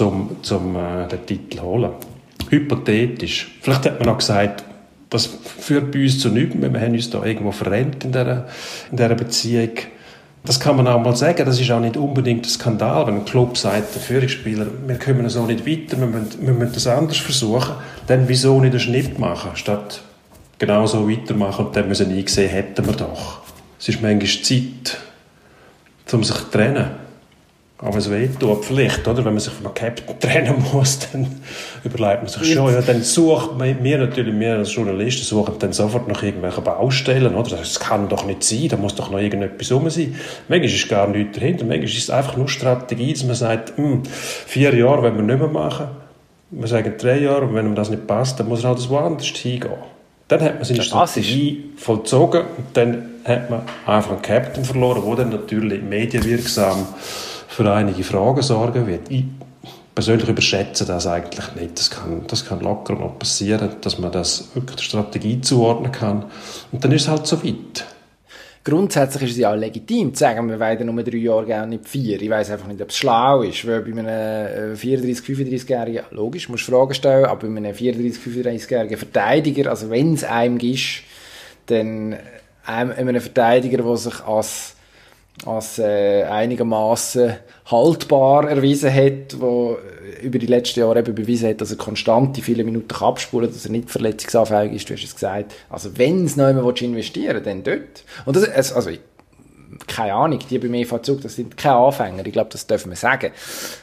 Speaker 3: um, um äh, den Titel zu holen. Hypothetisch. Vielleicht hat man auch gesagt, das führt bei uns zu nichts, wir haben uns da irgendwo verrennt in dieser, in dieser Beziehung. Das kann man auch mal sagen, das ist auch nicht unbedingt ein Skandal, wenn ein Club sagt, der Führungsspieler, wir kommen so nicht weiter, wir müssen, wir müssen das anders versuchen, dann wieso nicht einen Schnitt machen, statt genau so weitermachen und dann müssen wir eingesehen, hätten wir doch. Es ist manchmal Zeit, um sich zu trennen. Aber es wehtut vielleicht, oder? Wenn man sich von einem Captain trennen muss, dann überlegt man sich schon, ja, dann sucht wir natürlich, wir als Journalisten suchen dann sofort nach irgendwelchen Baustellen, oder? Das kann doch nicht sein, da muss doch noch irgendetwas rum sein. Manchmal ist gar nichts dahinter, manchmal ist es einfach nur Strategie, dass man sagt, hm, vier Jahre wollen wir nicht mehr machen, wir sagen drei Jahre, und wenn mir das nicht passt, dann muss er halt woanders hingehen. Dann hat man seine Strategie vollzogen und dann hat man einfach einen Captain verloren, der dann natürlich medienwirksam für einige Fragen sorgen wird. Ich persönlich überschätze das eigentlich nicht. Das kann, das kann locker noch passieren, dass man das wirklich der Strategie zuordnen kann. Und dann ist es halt so weit.
Speaker 1: Grundsätzlich ist es ja auch legitim zu sagen, wir wollen nur drei Jahre gerne nicht vier. Ich weiß einfach nicht, ob es schlau ist, weil bei einem 34-, 35-Jährigen, logisch, musst du Fragen stellen, aber bei einem 34-, 35-Jährigen Verteidiger, also wenn es einem ist, dann einem, einem Verteidiger, der sich als als äh, einigermaßen haltbar erwiesen hat, wo über die letzten Jahre eben bewiesen hat, dass er konstant die viele Minuten abspulen kann, dass er nicht verletzungsanfällig ist, du hast es gesagt. Also wenn es noch jemand investieren dann dort. Und das, also, keine Ahnung, die beim EV Zug, das sind keine Anfänger, ich glaube, das dürfen wir sagen.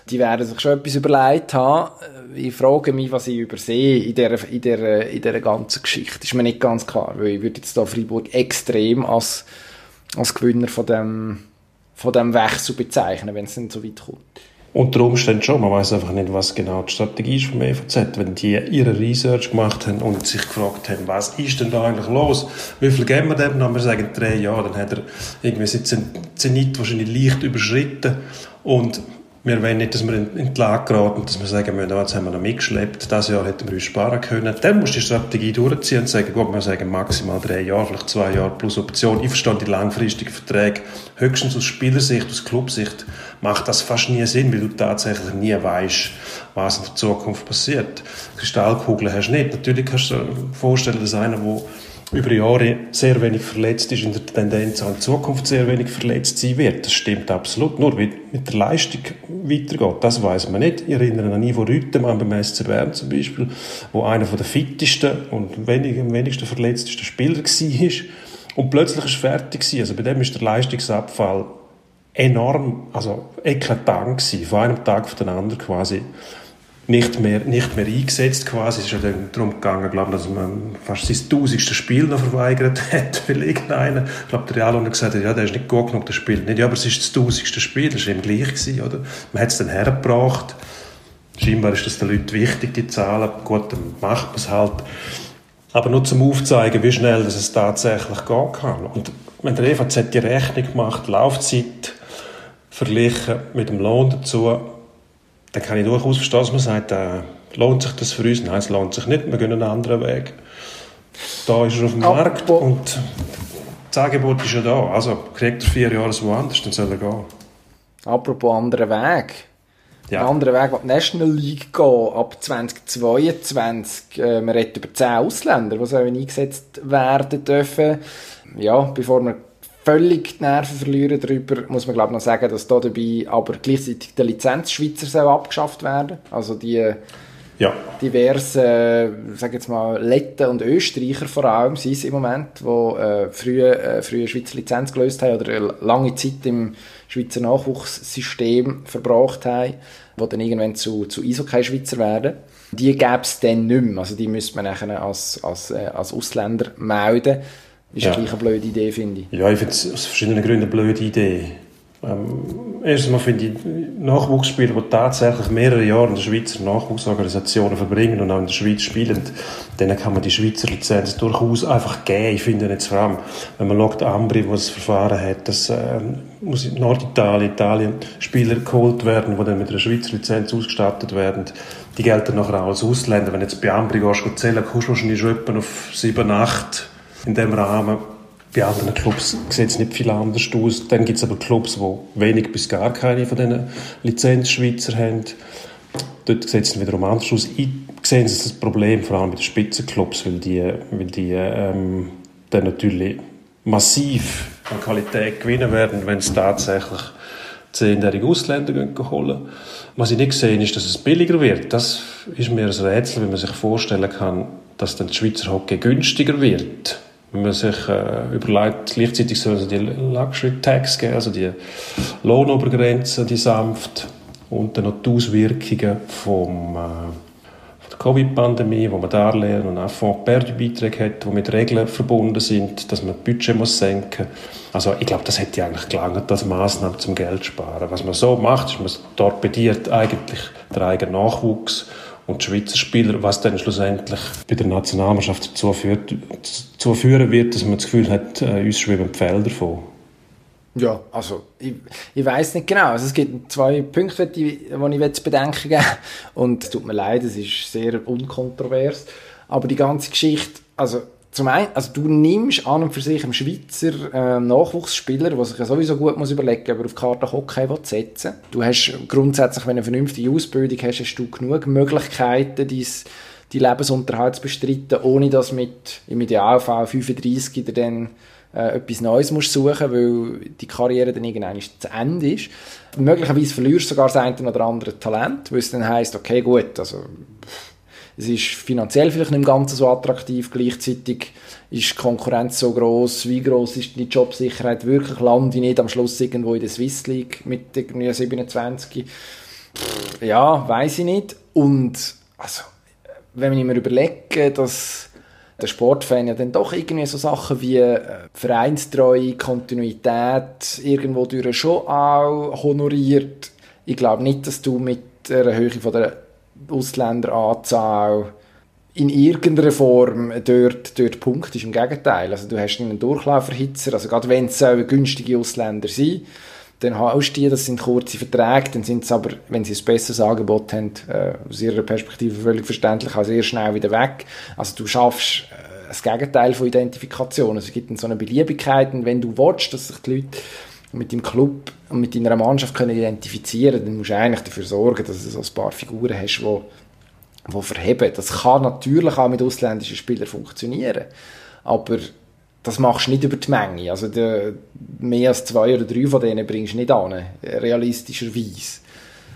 Speaker 1: Die werden sich schon etwas überlegt haben. Ich frage mich, was ich übersehe in dieser, in dieser, in dieser ganzen Geschichte. Ist mir nicht ganz klar, weil ich würde jetzt da Freiburg extrem als als Gewinner von dem, von dem Wechsel bezeichnen, wenn es dann so weit kommt.
Speaker 3: Unter Umständen schon. Man weiß einfach nicht, was genau die Strategie ist vom EVZ. Wenn die ihre Research gemacht haben und sich gefragt haben, was ist denn da eigentlich los? Wie viel geben wir dem? Dann wir sagen drei Jahre. Dann hat er irgendwie seinen Zenit wahrscheinlich leicht überschritten. Und wir wollen nicht, dass wir in die Lage geraten, dass wir sagen, jetzt haben wir noch mitgeschleppt, dieses Jahr hätten wir uns sparen können. Dann musst du die Strategie durchziehen und sagen, gut, wir sagen maximal drei Jahre, vielleicht zwei Jahre plus Option. Ich verstehe die langfristigen Verträge. Höchstens aus Spielersicht, aus Clubsicht macht das fast nie Sinn, weil du tatsächlich nie weißt, was in der Zukunft passiert. Kristallkugeln hast du nicht. Natürlich kannst du dir vorstellen, dass einer, der über Jahre sehr wenig verletzt ist, in der Tendenz auch in Zukunft sehr wenig verletzt sein wird. Das stimmt absolut. Nur wie mit der Leistung weitergeht, das weiß man nicht. Ich erinnere an Ivo Rüttemann beim SC Bern zum Beispiel, wo einer der fittesten und wenig, am wenigsten verletztesten Spieler war. Und plötzlich ist er fertig gewesen. Also bei dem ist der Leistungsabfall enorm, also eklatant gewesen, von einem Tag auf den anderen quasi nicht mehr, nicht mehr eingesetzt quasi. Es ist ja dann darum gegangen, glaube dass man fast sein tausendste Spiel noch verweigert hat, weil irgendeiner, ich glaube, der Real hat gesagt ja, der ist nicht gut genug, der spielt nicht. Ja, aber es ist das tausendste Spiel, das war ihm gleich gewesen, oder? Man hat es dann hergebracht. Scheinbar ist das den Leuten wichtig, die Zahlen. Gut, dann macht man es halt. Aber nur zum Aufzeigen, wie schnell es tatsächlich gehen kann. Und wenn der EVZ die Rechnung macht, Laufzeit verglichen mit dem Lohn dazu, dann kann ich durchaus verstehen, dass man sagt, äh, lohnt sich das für uns? Nein, es lohnt sich nicht, wir gehen einen anderen Weg. Da ist er auf dem Apropos. Markt und das Angebot ist ja da. Also kriegt er vier Jahre woanders, dann soll er gehen.
Speaker 1: Apropos anderen Weg. Ja. Ein anderer Weg, die National League gehen, ab 2022. Äh, wir reden über zehn Ausländer, die sollen eingesetzt werden dürfen. Ja, bevor wir völlig die Nerven verlieren darüber, muss man glaube noch sagen, dass da dabei aber gleichzeitig der Lizenzschweizer soll abgeschafft werden. Also die ja. diverse, äh, sag jetzt mal, Letten und Österreicher vor allem sind es im Moment, wo äh, früher äh, frühe Schweizer Lizenz gelöst haben oder lange Zeit im Schweizer Nachwuchssystem verbracht haben, wo dann irgendwann zu, zu Eishockey-Schweizer werden. Die gäbe es dann nicht mehr. Also die müsste man nachher als, als, äh, als Ausländer melden. Ist ja. gleich eine blöde Idee, finde ich.
Speaker 3: Ja, ich finde es aus verschiedenen Gründen eine blöde Idee. Ähm, erstens mal finde ich Nachwuchsspieler, die tatsächlich mehrere Jahre in der Schweizer Nachwuchsorganisationen verbringen und auch in der Schweiz spielen, denen kann man die Schweizer Lizenz durchaus einfach geben. Ich finde jetzt vor allem, wenn man schaut, Ambri, wo das Verfahren hat, dass äh, muss in Norditalien, Italien Spieler geholt werden, die dann mit einer Schweizer Lizenz ausgestattet werden. Die gelten nachher auch als Ausländer. Wenn jetzt bei Ambri gehst, zählen, kommst du wahrscheinlich schon auf 7, 8 in dem Rahmen. Bei anderen Clubs sieht es nicht viel anders aus. Dann gibt es aber Clubs, die wenig bis gar keine von diesen Lizenzschweizer haben. Dort sieht es wiederum anders aus. Ich sehe das Problem vor allem bei den Spitzenclubs, weil die, weil die ähm, dann natürlich massiv an Qualität gewinnen werden, wenn es tatsächlich zehnjährige Ausländer holen. Was ich nicht sehe, ist, dass es billiger wird. Das ist mir ein Rätsel, wie man sich vorstellen kann, dass dann der Schweizer Hockey günstiger wird Wenn man sich äh, überlegt, gleichzeitig sollen sie die Luxury Tax geben, also die Lohnobergrenze, die sanft, und dann noch die Auswirkungen vom, äh, von der Covid-Pandemie, wo man Darlehen und auch Fonds-Perdu-Beiträge hat, die mit Regeln verbunden sind, dass man das Budget muss senken muss. Also ich glaube, das hätte eigentlich gelangt als Maßnahme zum Geld sparen. Was man so macht, ist, man torpediert eigentlich den eigenen Nachwuchs und die Schweizer Spieler, was dann schlussendlich bei der Nationalmannschaft dazu, führt, dazu führen wird, dass man das Gefühl hat, äh, uns schwimmen die Felder davon.
Speaker 1: Ja, also ich, ich weiß nicht genau. Also es gibt zwei Punkte, die, die ich zu bedenken gebe. Und es tut mir leid, es ist sehr unkontrovers. Aber die ganze Geschichte, also zum einen, also du nimmst an und für sich einen Schweizer äh, Nachwuchsspieler, der sich ja sowieso gut muss überlegen, ob er auf die Karte Hockey setzen will. Du hast grundsätzlich, wenn du eine vernünftige Ausbildung hast, hast du genug Möglichkeiten, dies, die Lebensunterhalt zu bestreiten, ohne dass mit im Idealfall 35 dir dann äh, etwas Neues musst suchen, weil die Karriere dann irgendwann zu Ende ist. Möglicherweise verlierst du sogar das eine oder andere Talent, weil es dann heisst, okay, gut, also es ist finanziell vielleicht nicht ganz so attraktiv, gleichzeitig ist die Konkurrenz so groß, wie groß ist die Jobsicherheit wirklich, lande ich nicht am Schluss irgendwo in der Swiss League mit irgendwie 27? Ja, weiß ich nicht. Und also, wenn ich mir überlege, dass der Sportfan ja dann doch irgendwie so Sachen wie äh, Vereinstreue, Kontinuität irgendwo durch schon auch honoriert. Ich glaube nicht, dass du mit der Höhe von der Ausländeranzahl in irgendeiner Form dort, dort Punkt ist. Im Gegenteil. Also du hast einen Durchlauferhitzer, also gerade wenn es günstige Ausländer sind, dann hast du die, das sind kurze Verträge, dann sind es aber, wenn sie ein besseres Angebot haben, äh, aus ihrer Perspektive völlig verständlich, auch sehr schnell wieder weg. Also du schaffst äh, das Gegenteil von Identifikation. Also es gibt so eine Beliebigkeit und wenn du willst, dass sich die Leute mit dem Club und mit deiner Mannschaft können identifizieren dann musst du eigentlich dafür sorgen, dass du so ein paar Figuren hast, die die verheben. Das kann natürlich auch mit ausländischen Spielern funktionieren, aber das machst du nicht über die Menge. Also die, mehr als zwei oder drei von denen bringst du nicht an, realistischerweise.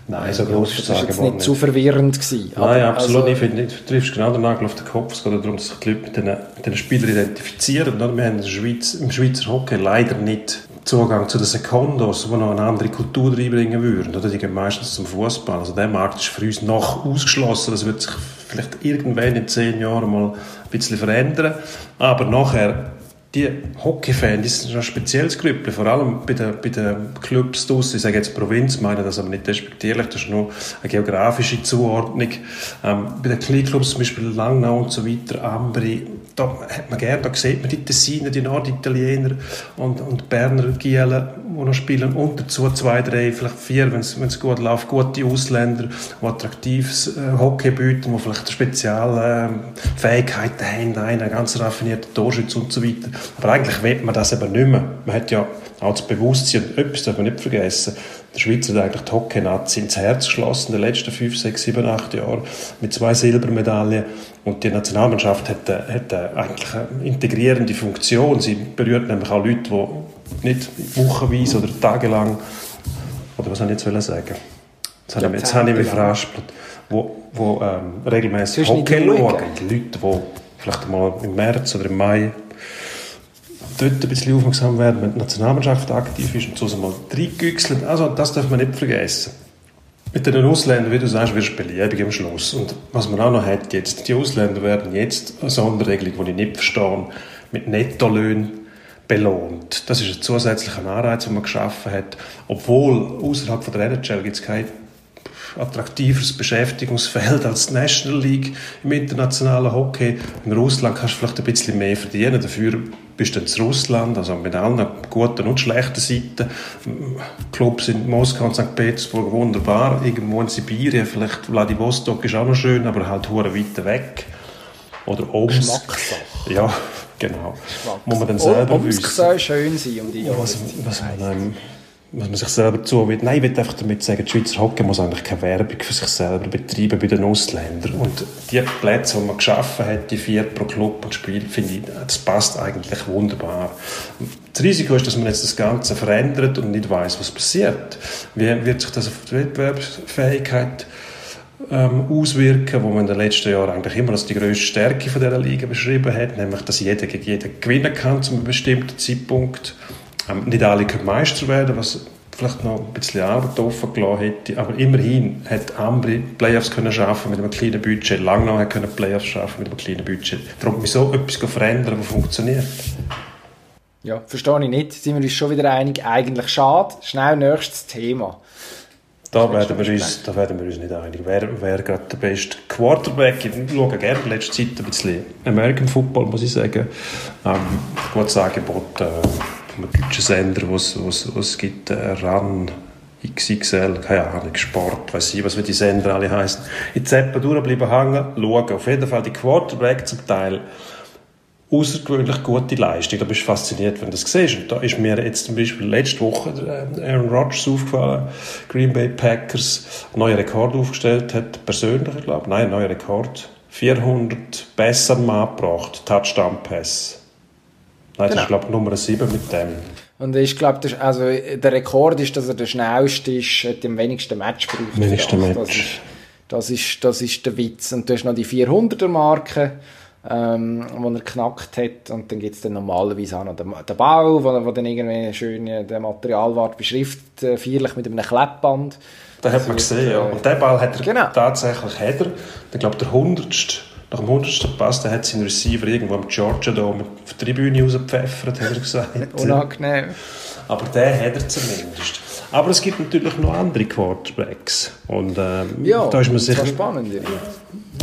Speaker 3: Nein, so groß
Speaker 1: ist das jetzt nicht, nicht zu verwirrend gewesen.
Speaker 3: Nein, absolut also, Ich finde, du triffst genau den Nagel auf den Kopf. Es geht darum, dass sich die Leute mit den, mit den Spielern identifizieren. Wir haben in der Schweiz, im Schweizer Hockey leider nicht Zugang zu den Sekundos, die noch eine andere Kultur reinbringen würden. Oder? Die gehen meistens zum Fußball. Also der Markt ist für uns noch ausgeschlossen. Das wird sich vielleicht irgendwann in zehn Jahren mal ein bisschen verändern. Aber nachher die Hockey-Fans, ist ein spezielles Grüppel, vor allem bei den, bei den Clubs draussen, ich sage jetzt Provinz, meine das aber nicht despektierlich, das ist nur eine geografische Zuordnung. Ähm, bei den Kleinklubs, zum Beispiel Langnau und so weiter, Ambri, da hat man gerne, da sieht man die Tessiner, die Norditaliener und, und Berner Gielen, die noch spielen und dazu zwei, drei, vielleicht vier, wenn es gut läuft, gute Ausländer, die attraktives äh, Hockey bieten, die vielleicht spezielle äh, Fähigkeiten haben, einen ganz raffinierten Torschütz und so weiter. Aber eigentlich will man das eben nicht mehr. Man hat ja auch das Bewusstsein, etwas darf man nicht vergessen, der Schweizer hat eigentlich die Hockey-Nazi ins Herz geschlossen in den letzten fünf, sechs, sieben, acht Jahren mit zwei Silbermedaillen. Und die Nationalmannschaft hat, hat eigentlich eine integrierende Funktion. Sie berührt nämlich auch Leute, die nicht wochenweise oder tagelang, oder was soll ich jetzt sagen? Jetzt habe ich, jetzt habe ich mich veraspelt. Wo, wo ähm, regelmäßig Hockey schauen. Leute, die vielleicht mal im März oder im Mai dort ein bisschen aufmerksam werden, wenn die Nationalmannschaft aktiv ist und so mal reingüchselt. Also das darf man nicht vergessen. Mit den Ausländern, wie du sagst, wirst du beliebig am Schluss. Und was man auch noch hat jetzt, die Ausländer werden jetzt eine Sonderregelung, die ich nicht verstehe, mit Nettolöhnen belohnt. Das ist ein zusätzlicher Anreiz, den man geschaffen hat. Obwohl außerhalb der NHL gibt es kein attraktiveres Beschäftigungsfeld als die National League im internationalen Hockey. In Russland kannst du vielleicht ein bisschen mehr verdienen, dafür bist du in Russland, also mit allen guten und schlechten Seiten. Clubs in Moskau und St. Petersburg wunderbar, irgendwo in Sibirien, vielleicht Vladivostok ist auch noch schön, aber halt hure weit weg. Oder Omsk. Ja, genau. Muss man dann selber
Speaker 1: Omsk wissen. soll schön sein um die
Speaker 3: Was, was man einem was man sich selber zuwählt. Nein, ich will einfach damit sagen, die Schweizer Hockey muss eigentlich keine Werbung für sich selber betreiben bei den Ausländern. Und die Plätze, die man geschaffen hat, die vier pro Club und Spiel, finde ich, das passt eigentlich wunderbar. Das Risiko ist, dass man jetzt das Ganze verändert und nicht weiß, was passiert. Wie wird sich das auf die Wettbewerbsfähigkeit ähm, auswirken, wo man in den letzten Jahren eigentlich immer als die grösste Stärke von dieser Liga beschrieben hat, nämlich, dass jeder gegen jeden gewinnen kann zu einem bestimmten Zeitpunkt. Ähm, nicht alle können Meister werden, was vielleicht noch ein bisschen Arbeit offen gelassen hätte, aber immerhin hat Ambri Playoffs können schaffen mit einem kleinen Budget, Langnau hat können Playoffs schaffen mit einem kleinen Budget. Darum wieso etwas verändern, was funktioniert?
Speaker 1: Ja, verstehe ich nicht. Sind wir uns schon wieder einig? Eigentlich schade. Schnell nächstes Thema.
Speaker 3: Da werden, wir uns, da werden wir uns nicht einig. Wer, wer gerade der beste Quarterback? Ich schaue gerne in letzter Zeit ein bisschen American Football, muss ich sagen. Ähm, gutes Angebot äh, vom deutschen Sender, es, wo es gibt, äh, RAN, XXL, keine Ahnung, Sport, weiß ich, was die Sender alle heißen. In Zeppen durchbleiben hängen, schauen. Auf jeden Fall die Quarterback zum Teil außergewöhnlich gute Leistung. Da bist du fasziniert, wenn du das siehst. Und da ist mir jetzt zum Beispiel letzte Woche äh, Aaron Rodgers aufgefallen, Green Bay Packers, neuen Rekord aufgestellt hat, persönlich, ich glaube, nein, neuen Rekord. 400 besser Mann gebracht, Touchdown-Pass. Nein, genau. das ist, glaube ich, Nummer 7 mit dem.
Speaker 1: Und ich glaube, also der Rekord ist, dass er der schnellste ist, hat am wenigsten Match braucht.
Speaker 3: Wenigste Match.
Speaker 1: Das ist, das ist, das ist der Witz. Und du hast noch die 400er-Marke ähm, wo er knackt hat. Und dann gibt es dann normalerweise auch noch den, den Bau, wo, wo dann irgendwie schön äh, der Materialwart beschriftet, äh, feierlich mit einem Klebband.
Speaker 3: Da hat man gesehen, ja. Und den Ball hat er genau. tatsächlich, hat er, ich glaube, der hundertste nach dem 100. Pass, der hat seinen Receiver irgendwo am Georgia da auf der Tribüne rausgepfeffert, hat er gesagt.
Speaker 1: Unangenehm.
Speaker 3: Aber den hat er zumindest. Aber es gibt natürlich noch andere Quarterbacks. Und ähm,
Speaker 1: ja,
Speaker 3: da ist man
Speaker 1: sicher spannend. Ja.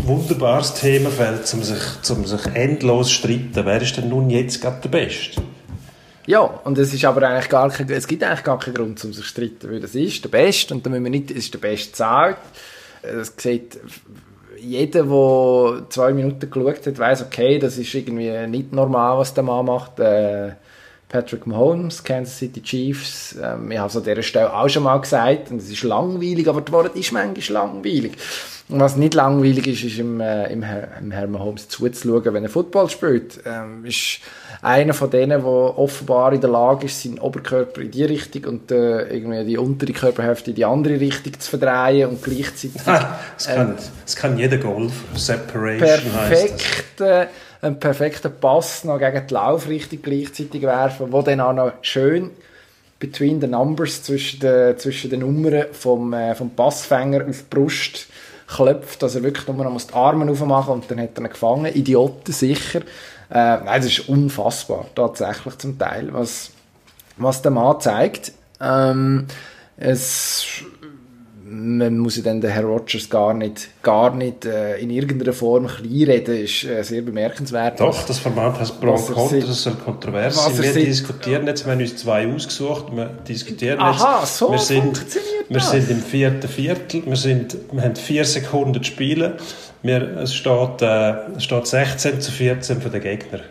Speaker 3: Wunderbares Themenfeld, um sich, um sich endlos zu streiten. Wer ist denn nun jetzt gerade der Beste?
Speaker 1: Ja, und es ist aber eigentlich gar kein, es gibt eigentlich gar keinen Grund, um sich zu streiten, weil das ist der Beste und dann müssen wir nicht, es ist der Beste zahlt. Das sieht jeder, der zwei Minuten geschaut hat, weiß, okay, das ist irgendwie nicht normal, was der Mann macht. Äh, Patrick Mahomes, Kansas City Chiefs. Ähm, ich habe es an dieser Stelle auch schon mal gesagt, und es ist langweilig, aber das Wort ist manchmal langweilig. Und was nicht langweilig ist, ist im, äh, im, Herr, im Herrn Mahomes zuzuschauen, wenn er Football spielt. Ähm, ist einer von denen, der offenbar in der Lage ist, seinen Oberkörper in die Richtung und äh, irgendwie die untere Körperhälfte in die andere Richtung zu verdrehen und gleichzeitig...
Speaker 3: das, kann, äh, das kann jeder Golf. Separation
Speaker 1: perfekt, einen perfekten Pass noch gegen die Laufrichtung gleichzeitig werfen, wo dann auch noch schön between the numbers zwischen den, zwischen den Nummern vom, äh, vom Passfänger auf die Brust klopft, dass er wirklich nur noch die Arme aufmachen und dann hat er ihn gefangen. Idioten sicher. Äh, nein, das ist unfassbar, tatsächlich zum Teil, was, was der Mann zeigt. Ähm, es man muss ja dann den Herr Rogers gar nicht, gar nicht äh, in irgendeiner Form kleinreden, ist äh, sehr bemerkenswert.
Speaker 3: Doch, das Format heißt Pro und Contra, das soll kontrovers sein. Wir diskutieren jetzt, wir haben uns zwei ausgesucht, wir diskutieren
Speaker 1: Aha,
Speaker 3: jetzt.
Speaker 1: so
Speaker 3: wir sind, Wir sind im vierten Viertel, wir, sind, wir haben vier Sekunden zu spielen, wir, es, steht, äh, es steht 16 zu 14 für den Gegner.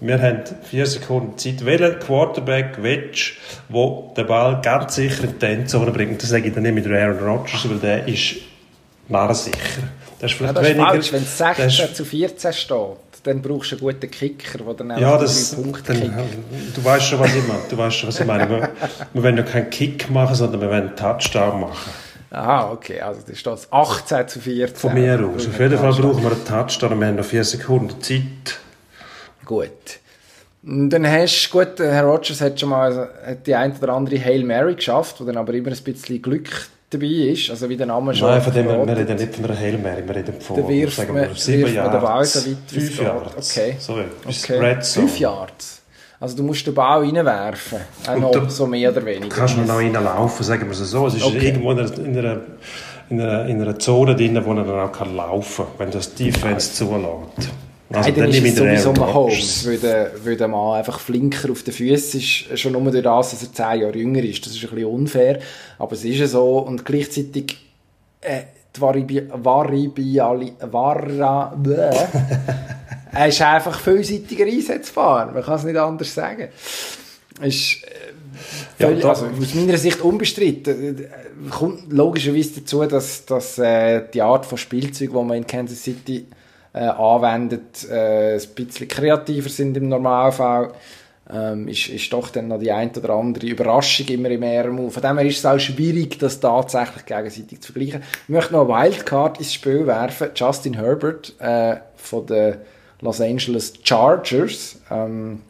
Speaker 3: Wir haben vier Sekunden Zeit. Welcher Quarterback willst wo den Ball ganz sicher in die Endzone bringt? Das sage ich dann nicht mit Aaron Rodgers, weil der ist narrensicher.
Speaker 1: Das ist vielleicht ja, das weniger... Falsch. Wenn es 16 ist, zu 14 steht, dann brauchst du einen guten Kicker, der dann
Speaker 3: ja, das, Punkte dann, Du weißt schon, was ich meine. Du weißt schon, was ich meine. Wir, wir wollen ja keinen Kick machen, sondern wir wollen einen Touchdown machen.
Speaker 1: Ah, okay. Also das steht 18 zu 14.
Speaker 3: Von mir aus. Auf jeden Fall brauchen wir einen Touchdown und wir haben noch 4 Sekunden Zeit
Speaker 1: gut. dann hast du, gut, Herr Rogers hat schon mal hat die ein oder andere Hail Mary geschafft, wo dann aber immer ein bisschen Glück dabei ist, also wie der Name schon
Speaker 3: Nein, von dem, wir reden nicht von einer Hail Mary, wir reden von,
Speaker 1: wirft sagen wir, sieben weit,
Speaker 3: fünf Jahre.
Speaker 1: Okay.
Speaker 3: So,
Speaker 1: okay. Fünf Jahre. Also du musst den Ball reinwerfen, auch noch, so mehr oder weniger.
Speaker 3: Kannst du noch reinlaufen, sagen wir es so. Es ist okay. irgendwo in einer, in, einer, in einer Zone drin, wo er dann auch laufen kann, wenn das Defense zulässt.
Speaker 1: Also, dann, dann ist es sowieso Mahomes, weil der, weil der Mann einfach flinker auf den Füßen ist, schon nur durch das, dass er zehn Jahre jünger ist. Das ist ein bisschen unfair, aber es ist ja so. Und gleichzeitig äh, die Varibi Varibiali... Vara... er ist einfach vielseitiger einsetzbar. Man kann es nicht anders sagen. Ist... Äh, völlig, ja, also aus meiner Sicht unbestritten. Kommt logischerweise dazu, dass, dass äh, die Art von Spielzeug, die man in Kansas City äh, anwendet, äh, ein bisschen kreativer sind im Normalfall. ähm, ist, ist doch dann noch die ein oder andere Überraschung immer im Ärmel. Von dem her ist es auch schwierig, das tatsächlich gegenseitig zu vergleichen. Ich möchte noch eine Wildcard ins Spiel werfen. Justin Herbert äh, von den Los Angeles Chargers. Ähm,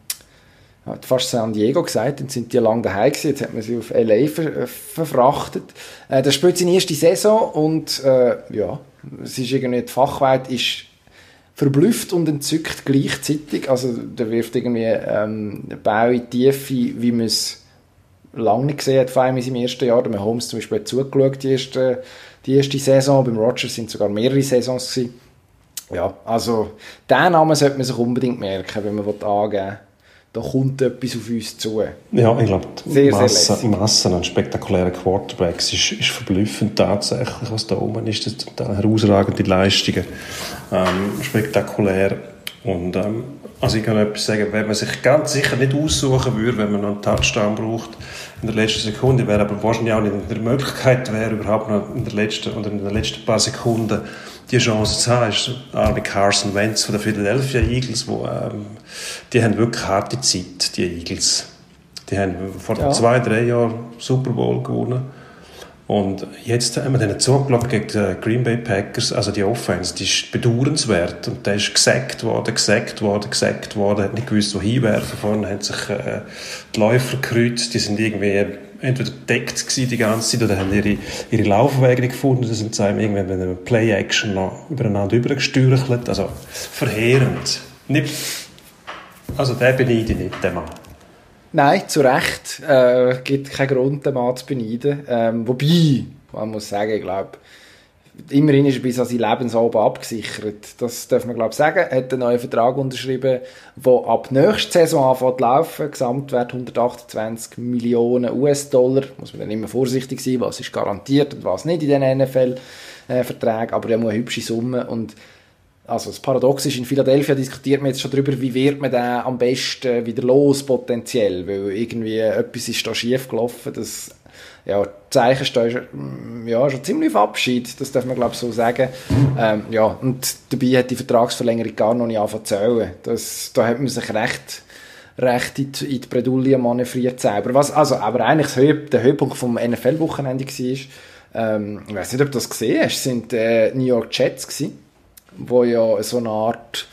Speaker 1: hat fast San Diego gesagt, dann sind die lange daheim gewesen, jetzt hat man sie auf L.A. Ver verfrachtet. Äh, das spielt seine erste Saison und äh, ja, es ist irgendwie, die Fachwelt ist verblüfft und entzückt gleichzeitig. Also der wirft irgendwie ähm, Bau in die Tiefe, wie man es lange nicht gesehen hat, vor allem in seinem ersten Jahr. Der Holmes zum Beispiel hat zugeschaut, die erste, die erste Saison. Beim Rogers sind sogar mehrere Saisons gewesen. Ja, also den Namen sollte man sich unbedingt merken, wenn man angeben will da kommt etwas auf uns zu.
Speaker 3: Ja, ich glaube, die Masse, Masse an spektakulären Quarterbacks ist, ist verblüffend tatsächlich, was da oben ist. Das sind herausragende Leistungen, ähm, spektakulär. Und ähm, also ich kann etwas sagen, wenn man sich ganz sicher nicht aussuchen würde, wenn man noch einen Touchdown braucht in der letzten Sekunde, wäre aber wahrscheinlich auch nicht in der Möglichkeit wäre, überhaupt noch in der letzten oder in den letzten paar Sekunden die Chance zu haben, ist Arne Carson Wentz von der Philadelphia Eagles, wo, ähm, die haben wirklich harte Zeit, die Eagles. Die haben vor ja. zwei, drei Jahren Super Bowl gewonnen. Und jetzt haben wir dann zugeschaut gegen die Green Bay Packers, also die Offense, die ist bedauernswert. Und der ist gesackt worden, gesackt worden, gesackt worden, hat nicht gewusst, wohin werfen. Vorne haben sich äh, die Läufer gekreuzt, die sind irgendwie entweder deckt die ganze Zeit oder haben ihre, ihre Laufwege gefunden. Da sind sie irgendwann mit einer Play-Action noch übereinander übergestürchelt. Also verheerend. Nicht, also der beneide ich nicht, der Mann.
Speaker 1: Nein, zu Recht. Äh, gibt keinen Grund, den Mann zu beneiden. Ähm, wobei, man muss sagen, ich glaube, immerhin ist er bis an sein Lebensabend abgesichert. Das darf man, glaube ich, sagen. Er hat einen neuen Vertrag unterschrieben, der ab nächster Saison anfängt zu laufen. Gesamtwert 128 Millionen US-Dollar. Muss man dann immer vorsichtig sein, was ist garantiert und was nicht in diesen NFL-Verträgen. Aber er muss eine hübsche Summe. Und also das Paradox ist, in Philadelphia diskutiert man jetzt schon darüber, wie wird man den am besten wieder los potenziell, weil irgendwie etwas ist da schief gelaufen, das ja, Zeichen stehen ja, schon ziemlich auf Abschied, das darf man glaube ich so sagen. Ähm, ja, und dabei hat die Vertragsverlängerung gar noch nicht angefangen zu zählen. Das, da hat man sich recht, recht in die, in die Bredouille manövriert selber. Was, also, aber eigentlich Höhe, der Höhepunkt vom NFL-Wochenende war, ähm, ich weiß nicht, ob du das gesehen hast, sind äh, New York Jets gewesen, wo ja so eine Art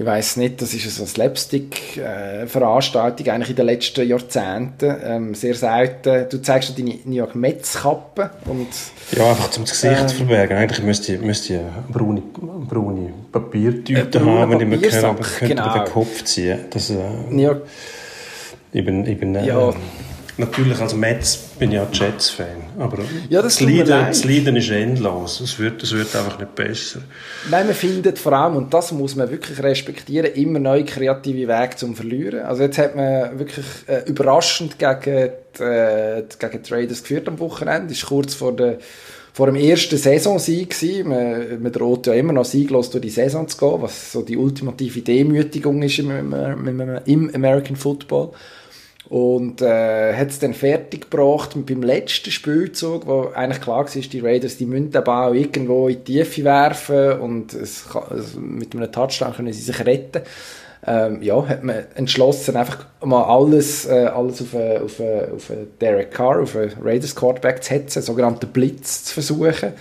Speaker 1: ich weiß nicht, das ist eine Slapstick-Veranstaltung äh, eigentlich in den letzten Jahrzehnten. Ähm, sehr selten. Du zeigst deine New York Metz-Kappe und...
Speaker 3: Ja, einfach zum Gesicht ähm, verbergen. Eigentlich müsste ich, müsste ich braune, braune Papiertüte haben, die man kann, aber könnte genau. den Kopf ziehen. Das, äh, New York... Ich bin, ich bin, äh, ja natürlich als Metz bin ich ja Jets-Fan, aber ja, das, das, Leiden, das Leiden ist endlos. Es wird, es wird einfach nicht besser.
Speaker 1: Nein, man findet vor allem, und das muss man wirklich respektieren, immer neue kreative Wege zum Verlieren. Also jetzt hat man wirklich äh, überraschend gegen die, äh, gegen die Raiders geführt am Wochenende. Ist kurz vor der vor dem ersten Saisonsieg gewesen. Man, man droht ja immer noch sieglos durch die Saison zu gehen, was so die ultimative Demütigung ist im, im, im American Football. Und äh, hat es dann fertig gebracht beim letzten Spielzug, wo eigentlich klar war, die Raiders die müssen den Ball irgendwo in die Tiefe werfen und es kann, also mit einem Touchdown können sie sich retten. Ähm, ja, hat man entschlossen, einfach mal alles, äh, alles auf, äh, auf, äh, auf Derek Carr, auf einen Raiders Quarterback zu setzen, sogenannten Blitz zu versuchen.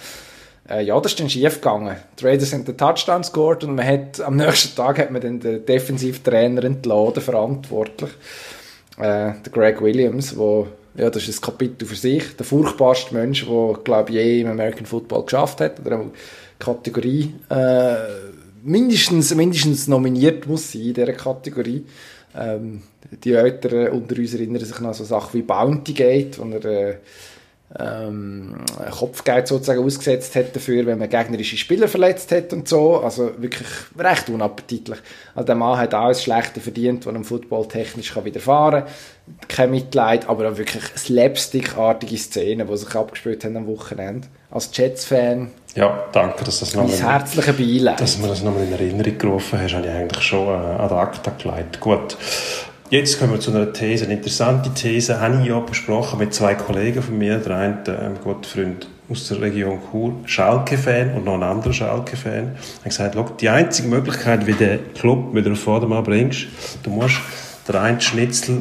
Speaker 1: Äh, ja, das ist dann schief gegangen. Die Raiders haben den Touchdown gescored und man hat, am nächsten Tag hat man dann den Defensivtrainer entladen, verantwortlich äh, der Greg Williams, wo ja, das ist ein Kapitel für sich, der furchtbarste Mensch, der, glaube ich, je im American Football geschafft hat, oder eine Kategorie äh, mindestens, mindestens nominiert muss sein in dieser Kategorie. Ähm, die Älteren unter uns erinnern sich noch an so Sachen wie Bounty Gate, wo er äh, ähm, Kopfgeld sozusagen ausgesetzt hat dafür, wenn man gegnerische Spieler verletzt hat und so. Also wirklich recht unappetitlich. Also der Mann hat alles Schlechte verdient, was einem Football technisch kann widerfahren kann. Kein Mitleid, aber auch wirklich slapstick-artige Szenen, die sich abgespielt haben am Wochenende. Als Jets-Fan
Speaker 3: ja, danke, dass, das
Speaker 1: nochmal, herzliche Beileid.
Speaker 3: dass du mir das nochmal in Erinnerung gerufen hast, habe ich eigentlich schon äh, ad acta gelegt. Gut, Jetzt kommen wir zu einer These, eine interessante These, habe ich ja besprochen mit zwei Kollegen von mir, der eine, ein ähm, guter Freund aus der Region Chur, Schalke-Fan und noch ein anderer Schalke-Fan, hat gesagt, die einzige Möglichkeit, wie den Club wieder auf Vordermann bringst, du musst der eine Schnitzel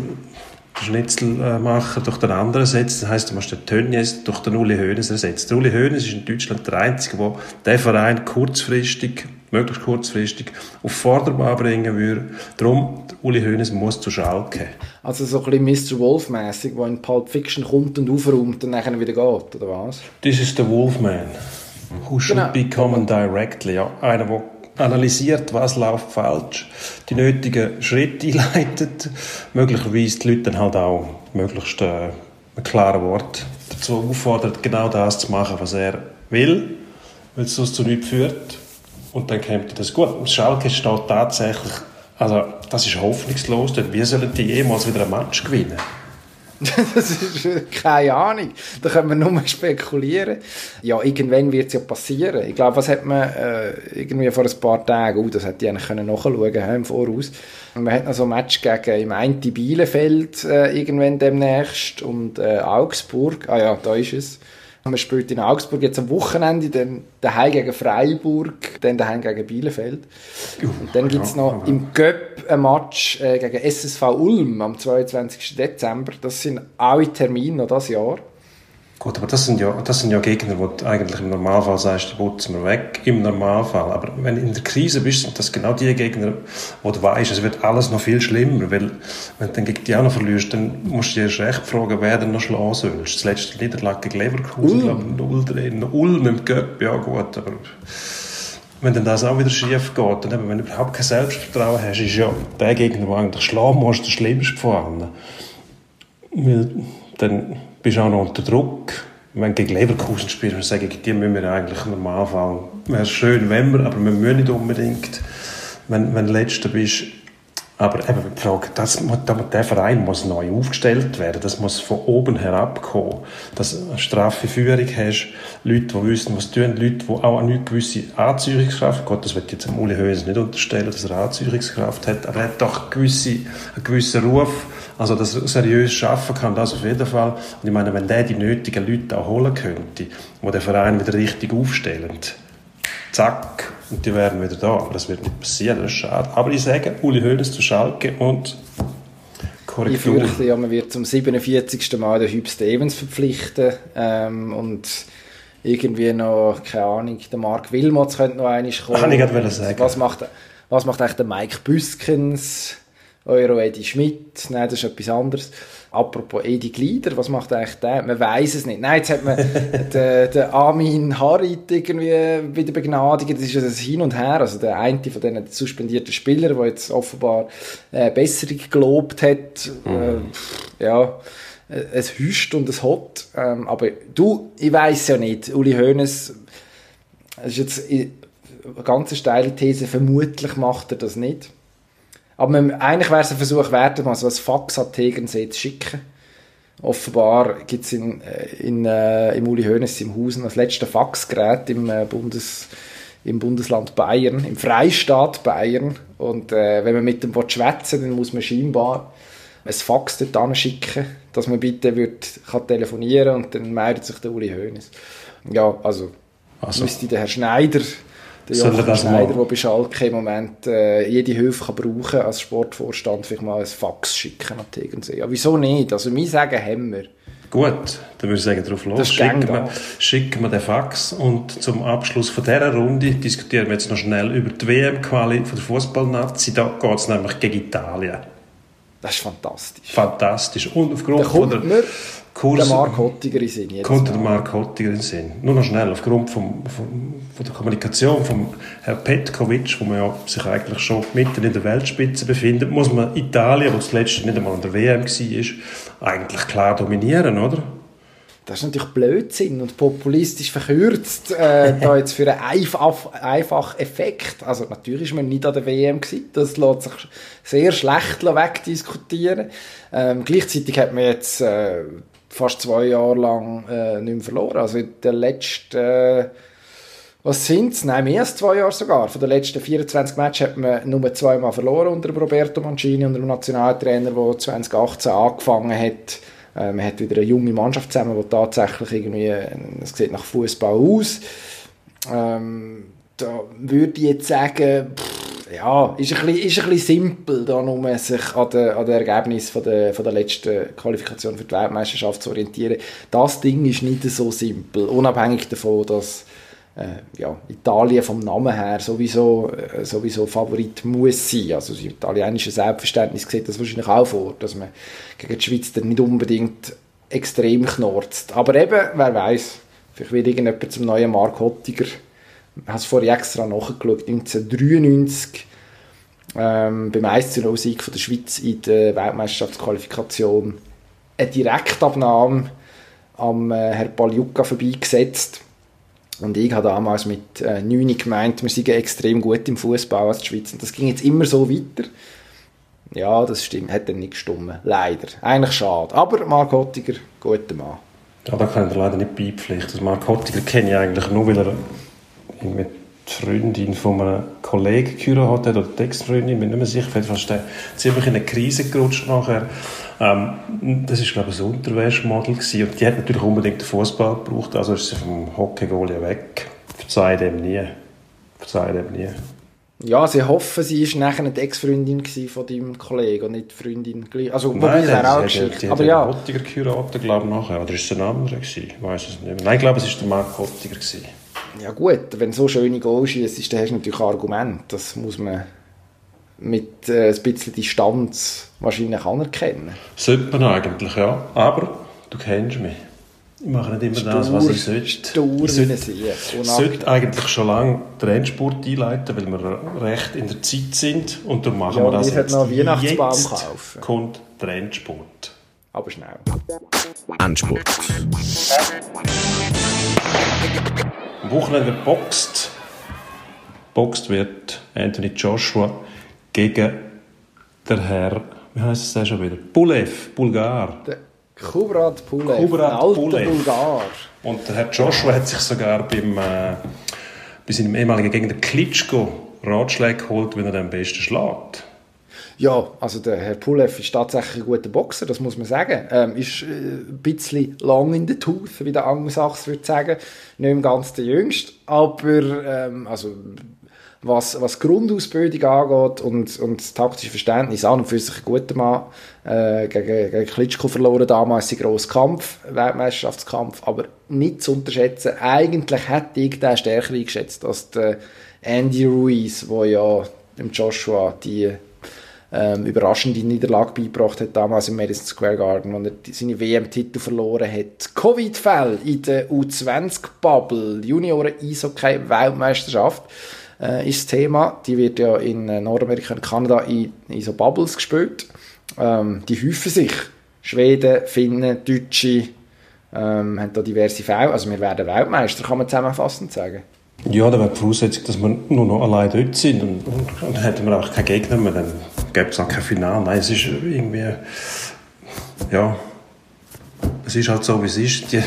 Speaker 3: Schnitzel äh, machen durch den anderen ersetzt. Das heisst, du musst den Tönnies durch den Uli Hoeneß ersetzen. Der Uli Hoeneß ist in Deutschland der Einzige, der den Verein kurzfristig, möglichst kurzfristig, auf Vorderbahn bringen würde. Darum, Uli Hoeneß muss zu Schalke.
Speaker 1: Also so ein bisschen Mr. Wolf-mässig, der in Pulp Fiction kommt und aufräumt und dann wieder geht, oder was?
Speaker 3: Das ist der Wolfman. Who should
Speaker 1: Genau.
Speaker 3: be directly. Ja, einer, der analysiert, was läuft falsch, die nötigen Schritte einleitet, möglicherweise die Leute dann halt auch möglichst äh, mit klaren Wort dazu auffordert, genau das zu machen, was er will, weil es sonst zu nichts führt. Und dann kommt das gut. Schalke steht tatsächlich, also das ist hoffnungslos, denn wir sollen die jemals wieder ein Match gewinnen.
Speaker 1: Das ist äh, keine Ahnung. Da können wir nur spekulieren. Ja, irgendwann wird es ja passieren. Ich glaube, was hat man äh, irgendwie vor ein paar Tagen, oh, das hätte ich eigentlich nachschauen können im Voraus. Und man hat noch so ein Match gegen im einen Bielefeld äh, irgendwann demnächst und äh, Augsburg. Ah ja, da ist es. Man spielt in Augsburg jetzt am Wochenende, dann daheim gegen Freiburg, dann daheim gegen Bielefeld. Und dann gibt es noch im Göpp ein Match äh, gegen SSV Ulm am 22. Dezember. Das sind alle Termine noch das Jahr.
Speaker 3: Gut, aber das sind ja, das sind ja Gegner, wo du eigentlich im Normalfall sagst, die putzen wir weg. Im Normalfall. Aber wenn du in der Krise bist, sind das genau die Gegner, wo du weißt, es wird alles noch viel schlimmer. Weil, wenn du dann gegen die auch noch verlierst, dann musst du dir erst recht fragen, wer denn noch schlagen sollst. Das letzte Niederlage gegen Leverkusen, glaube ich, 0 drin. Ulm im Göpp, ja gut, aber wenn dann das auch wieder schief geht, dann eben, wenn du überhaupt kein Selbstvertrauen hast, ist ja der Gegner, der eigentlich schlagen muss, der schlimmste von allen. Weil dann bist auch noch unter Druck. Wenn du gegen Leverkusen spielst und sagst, gegen die müssen wir eigentlich im Normalfall, wäre schön, wenn wir, aber wir müssen nicht unbedingt, wenn, wenn du Letzter bist. Aber eben die Frage, das, der Verein muss neu aufgestellt werden, das muss von oben herab kommen. Dass du eine straffe Führung hast, Leute, die wissen, was tun, Leute, die auch eine gewisse Anziehungskraft Gott, das wird jetzt Uli Hoeneß nicht unterstellen, dass er Anziehungskraft hat, aber er hat doch gewisse, einen gewissen Ruf, also dass er seriös schaffen kann, das auf jeden Fall. Und ich meine, wenn der die nötigen Leute auch holen könnte, die den Verein wieder richtig aufstellen, zack, und die wären wieder da. Aber das wird nicht passieren, das ist schade. Aber ich sage, Uli Hoeneß zu Schalke und
Speaker 1: Ich
Speaker 3: Korrektur.
Speaker 1: fürchte ja, man wird zum 47. Mal den Hüb Stevens verpflichten ähm, und irgendwie noch, keine Ahnung, der Mark Wilmots könnte noch einmal kommen.
Speaker 3: Kann ich gerade sagen.
Speaker 1: Was macht, was macht eigentlich der Mike Büskens, Euro Edi Schmidt? Nein, das ist etwas anderes. Apropos Edi Glieder, was macht eigentlich der? Man weiß es nicht. Nein, jetzt hat man den, den Armin Harit irgendwie wieder begnadigt. Das ist ja das Hin und Her. Also der eine von diesen suspendierten Spielern, der jetzt offenbar äh, Besserung gelobt hat. Äh, ja, äh, es hüscht und es hot. Ähm, aber du, ich weiß ja nicht. Uli Hoeneß, das ist jetzt i- eine ganz steile These, vermutlich macht er das nicht. Aber man, eigentlich wäre es ein Versuch wert, mal so ein Fax an Tegernsee zu schicken. Offenbar gibt es in, äh, in, äh, im Uli Hoeneß im Hausen das letzte Faxgerät im, äh, Bundes, im Bundesland Bayern, im Freistaat Bayern. Und äh, wenn man mit dem schwätzen dann muss man scheinbar ein Fax dort anschicken, dass man bitte wird, kann telefonieren und dann meldet sich der Uli Hoeneß. Ja, also,
Speaker 3: Also.
Speaker 1: müsste der Herr Schneider, der
Speaker 3: er
Speaker 1: Jochen
Speaker 3: das
Speaker 1: Schneider, der bei Schalke im Moment äh, jede Hilfe kann brauchen als Sportvorstand, vielleicht mal ein Fax schicken an Tegernsee. Ja, wieso nicht? Also, wir sagen, haben wir.
Speaker 3: Gut, dann würde ich sagen, drauf los. Schicken wir, schicken wir den Fax und zum Abschluss von dieser Runde diskutieren wir jetzt noch schnell über die WM-Quali von der Fußballnazi. Da geht es nämlich gegen Italien.
Speaker 1: Das ist fantastisch.
Speaker 3: Fantastisch. Und aufgrund
Speaker 1: Da kommt
Speaker 3: von
Speaker 1: mir
Speaker 3: der
Speaker 1: der
Speaker 3: Kurs
Speaker 1: Mark Hottiger in Sinn.
Speaker 3: kommt der. Mark Hottiger in Sinn. Nur noch schnell, aufgrund vom, vom, von der Kommunikation von Herrn Petkovic, wo man ja sich eigentlich schon mitten in der Weltspitze befindet, muss man Italien, wo zuletzt nicht einmal an der WM war, eigentlich klar dominieren, oder?
Speaker 1: Das ist natürlich Blödsinn und populistisch verkürzt, äh, da jetzt für einen einfach, einfach Effekt. Also natürlich war man nicht an der WM, gewesen. das lässt sich sehr schlecht wegdiskutieren. Ähm, gleichzeitig hat man jetzt äh, fast zwei Jahre lang äh, nicht mehr verloren. Also in der letzten, äh, was sind es? Nein, mehr als zwei Jahre sogar. Von den letzten 24 Matches hat man nur zweimal verloren unter Roberto Mancini, unter dem Nationaltrainer, der 2018 angefangen hat. Äh, man hat wieder eine junge Mannschaft zusammen, die tatsächlich irgendwie, äh, es sieht nach Fußball aus. Ähm, da würde ich jetzt sagen, pff, ja, ist ein bisschen, ist ein bisschen simpel, da nur sich an den, an den Ergebnissen von der, von der letzten Qualifikation für die Weltmeisterschaft zu orientieren. Das Ding ist nicht so simpel, unabhängig davon, dass äh, ja, Italien vom Namen her sowieso, äh, sowieso Favorit muss sein. Also das italienische Selbstverständnis sieht das wahrscheinlich auch vor, dass man gegen die Schweiz dann nicht unbedingt extrem knorzt. Aber eben, wer weiß, vielleicht wird irgendjemand zum neuen Mark Hottiger. Ich habe es vorher extra nachgeschaut, 1993 ähm, beim 1-0-Sieg der Schweiz in der Weltmeisterschaftsqualifikation eine Direktabnahme am äh, Herr Paljuka vorbeigesetzt und ich habe damals mit äh, 9 gemeint, wir seien extrem gut im Fußball als die Schweiz. Und das ging jetzt immer so weiter. Ja, das stimmt, hat dann nicht gestimmt. Leider. Eigentlich schade. Aber Mark Hottiger, guter Mann.
Speaker 3: Ja, da kann ich leider nicht beipflichten. Also Mark Hottiger kenne ich eigentlich nur, weil er mit die Freundin von einem Kollegen geheiratet hat, oder die Ex-Freundin, ich bin nicht mehr sicher, vielleicht ist der ziemlich in eine Krise gerutscht nachher. Ähm, das war, glaube ich, ein Unterwäschmodel gewesen. und die hat natürlich unbedingt den Fußball gebraucht, also ist sie vom Hockey-Goalie weg. Verzeih dem nie. Verzeih dem nie.
Speaker 1: Ja, sie hoffen, sie war nachher die Ex-Freundin von deinem Kollegen und nicht die Freundin. Also,
Speaker 3: Nein,
Speaker 1: wobei, wäre auch eine Geschichte.
Speaker 3: die,
Speaker 1: Aber ja,
Speaker 3: Hottiger geheiratet, glaube ich, nachher. Oder ist es ein anderer gewesen? Ich weiß es nicht mehr. Nein, ich glaube, es war der Mark Hottiger gewesen.
Speaker 1: Ja gut, wenn du so schöne Goals schießt, dann hast du natürlich Argument. Das muss man mit äh, ein bisschen Distanz wahrscheinlich anerkennen.
Speaker 3: Sollte man eigentlich, ja. Aber du kennst mich. Ich mache nicht immer das, was ich sollte.
Speaker 1: Stur
Speaker 3: Ich
Speaker 1: ein
Speaker 3: sollte, sollte eigentlich schon lange den Endspurt einleiten, weil wir recht in der Zeit sind. Und darum machen
Speaker 1: Ja,
Speaker 3: wir das jetzt.
Speaker 1: noch Weihnachtsbaum
Speaker 3: jetzt
Speaker 1: kaufen.
Speaker 3: kommt der Endspurt.
Speaker 1: Aber schnell.
Speaker 2: Endspurt.
Speaker 3: Am Wochenende boxt. Boxt wird Anthony Joshua gegen der Herr, wie heißt es schon wieder? Bulev, Bulgar.
Speaker 1: Der Kubrat Pulev,
Speaker 3: Kubrat
Speaker 1: alter
Speaker 3: Pulev.
Speaker 1: Bulgar.
Speaker 3: Und der Herr Joshua hat sich sogar beim, äh, bei seinem ehemaligen Gegner Klitschko Ratschläge geholt, wie er den besten schlägt.
Speaker 1: Ja, also der Herr Pulev ist tatsächlich ein guter Boxer, das muss man sagen. Ähm, ist äh, ein bisschen lang in der Tooth, wie der Angelsachs würde sagen. Nicht im ganz der Jüngste, aber ähm, also was, was Grundausbildung angeht und, und das taktische Verständnis an und für sich ein guter Mann äh, gegen, gegen Klitschko verloren damals einen grossen Kampf, Weltmeisterschaftskampf, aber nicht zu unterschätzen. Eigentlich hätte ich den stärker eingeschätzt als der Andy Ruiz, der ja dem Joshua die ähm, überraschende Niederlage beigebracht hat, damals im Madison Square Garden, wo er die- seine WM-Titel verloren hat. Covid-Fälle in der U20-Bubble, Junioren-Eishockey-Weltmeisterschaft, äh, ist das Thema. Die wird ja in äh, Nordamerika und Kanada in, in so Bubbles gespielt. Ähm, die häufen sich. Schweden, Finnen, Deutsche ähm, haben da diverse Fälle. Also wir werden Weltmeister, kann man zusammenfassend sagen.
Speaker 3: Ja, da wäre die Voraussetzung, dass wir nur noch allein dort sind und, und, und dann hätten wir auch keinen Gegner mehr, dann gäbe es auch kein Finale. Nein, es ist irgendwie, ja, es ist halt so, wie es ist. Die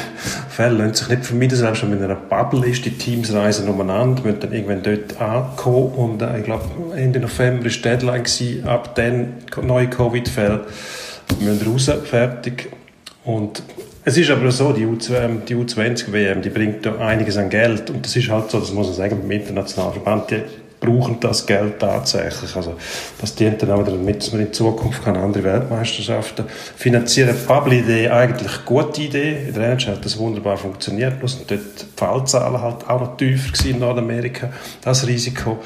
Speaker 3: Fälle lassen sich nicht vermeiden, selbst wenn man in einer Bubble ist, die Teams reisen umeinander, müssen dann irgendwann dort ankommen und äh, ich glaube, Ende November war die Deadline, gewesen, ab dann neue Covid-Fälle, müssen raus, fertig. Und es ist aber so, die, U20, die U20-WM, die bringt da einiges an Geld. Und das ist halt so, das muss man sagen, beim internationalen Verband, die brauchen das Geld tatsächlich. Also, das dient dann auch damit, dass man in Zukunft kann andere Weltmeisterschaften finanzieren. Die Bubble-Idee eigentlich gute Idee. In der NHL hat das wunderbar funktioniert. Bloß dort die Fallzahlen halt auch noch tiefer in Nordamerika. Das Risiko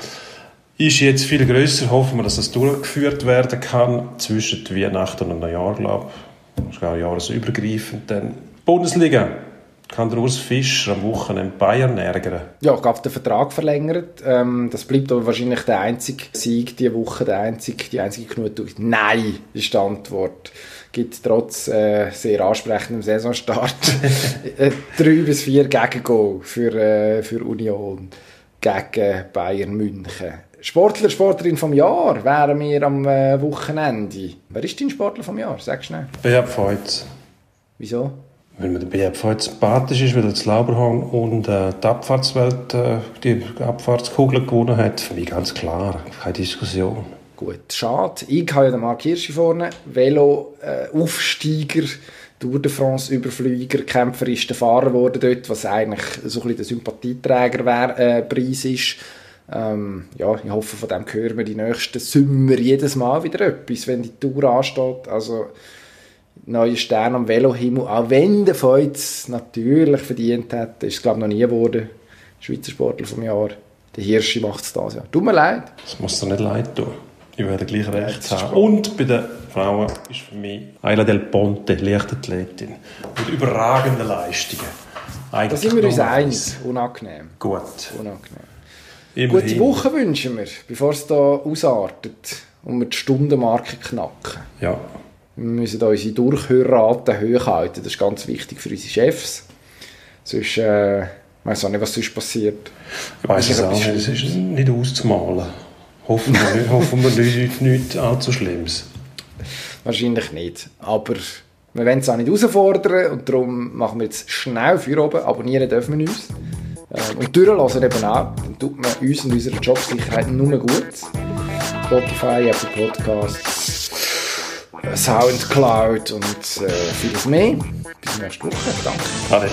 Speaker 3: ist jetzt viel größer. Hoffen wir, dass das durchgeführt werden kann zwischen Weihnachten und Neujahr, glaube ich. Das ist auch jahresübergreifend. Dann Bundesliga kann der Urs Fischer am Wochenende Bayern ärgern.
Speaker 1: Ja, gab den Vertrag verlängert. Ähm, das bleibt aber wahrscheinlich der einzige Sieg diese Woche, der einzige, die einzige Genugtuung. Nein, ist die Antwort. Gibt trotz äh, sehr ansprechendem Saisonstart äh, drei bis vier Gegengol für, äh, für Union gegen Bayern München. Sportler, Sportlerin vom Jahr wären wir am äh, Wochenende. Wer ist dein Sportler vom Jahr? Sag schnell.
Speaker 3: BFV jetzt.
Speaker 1: Wieso?
Speaker 3: Weil mir der BFV jetzt sympathisch ist, weil er das Lauberhorn und äh, die Abfahrtswelt, äh, die Abfahrtskugel gewonnen hat. Für mich ganz klar, keine Diskussion.
Speaker 1: Gut, schade. Ich habe ja den Mark Hirschi vorne. Velo, äh, Tour de France Überflüger, kämpferischer Fahrer geworden dort, was eigentlich so ein bisschen der Sympathieträger wär, äh, Preis ist. Ähm, ja, ich hoffe, von dem hören wir die nächsten Sommer jedes Mal wieder etwas, wenn die Tour ansteht. Also, neue Stern am Velohimmel, auch wenn der Feuz natürlich verdient hat, ist es glaube ich noch nie geworden, Schweizer Sportler vom Jahr. Der Hirschi macht es das Jahr. Tut mir leid.
Speaker 3: Das muss dir nicht leid tun. Ich werde gleich recht haben. Und bei den Frauen ist für mich Ayla Del Ponte, Leichtathletin, mit überragenden Leistungen.
Speaker 1: Da sind wir uns eins. Unangenehm.
Speaker 3: Gut.
Speaker 1: Unangenehm.
Speaker 3: Immerhin.
Speaker 1: Gute Woche wünschen wir, bevor es hier ausartet und wir die Stundenmarke knacken.
Speaker 3: Ja.
Speaker 1: Wir müssen unsere Durchhörrate hochhalten. Das ist ganz wichtig für unsere Chefs. Sonst, äh, ich weiß auch nicht, was sonst passiert.
Speaker 3: Ich weiß es auch nicht. Es ist nicht auszumalen. Hoffen wir nicht, hoffen wir nicht, nicht allzu Schlimmes.
Speaker 1: Wahrscheinlich nicht. Aber wir wollen es auch nicht herausfordern und darum machen wir jetzt schnell für oben. Abonnieren dürfen wir uns. Ähm, und durchlassen eben auch, dann tut man uns und unserer Jobsicherheit nur gut. Spotify, Apple Podcasts, äh, Soundcloud und äh, vieles mehr. Bis nächste Woche. Danke.
Speaker 3: Ade.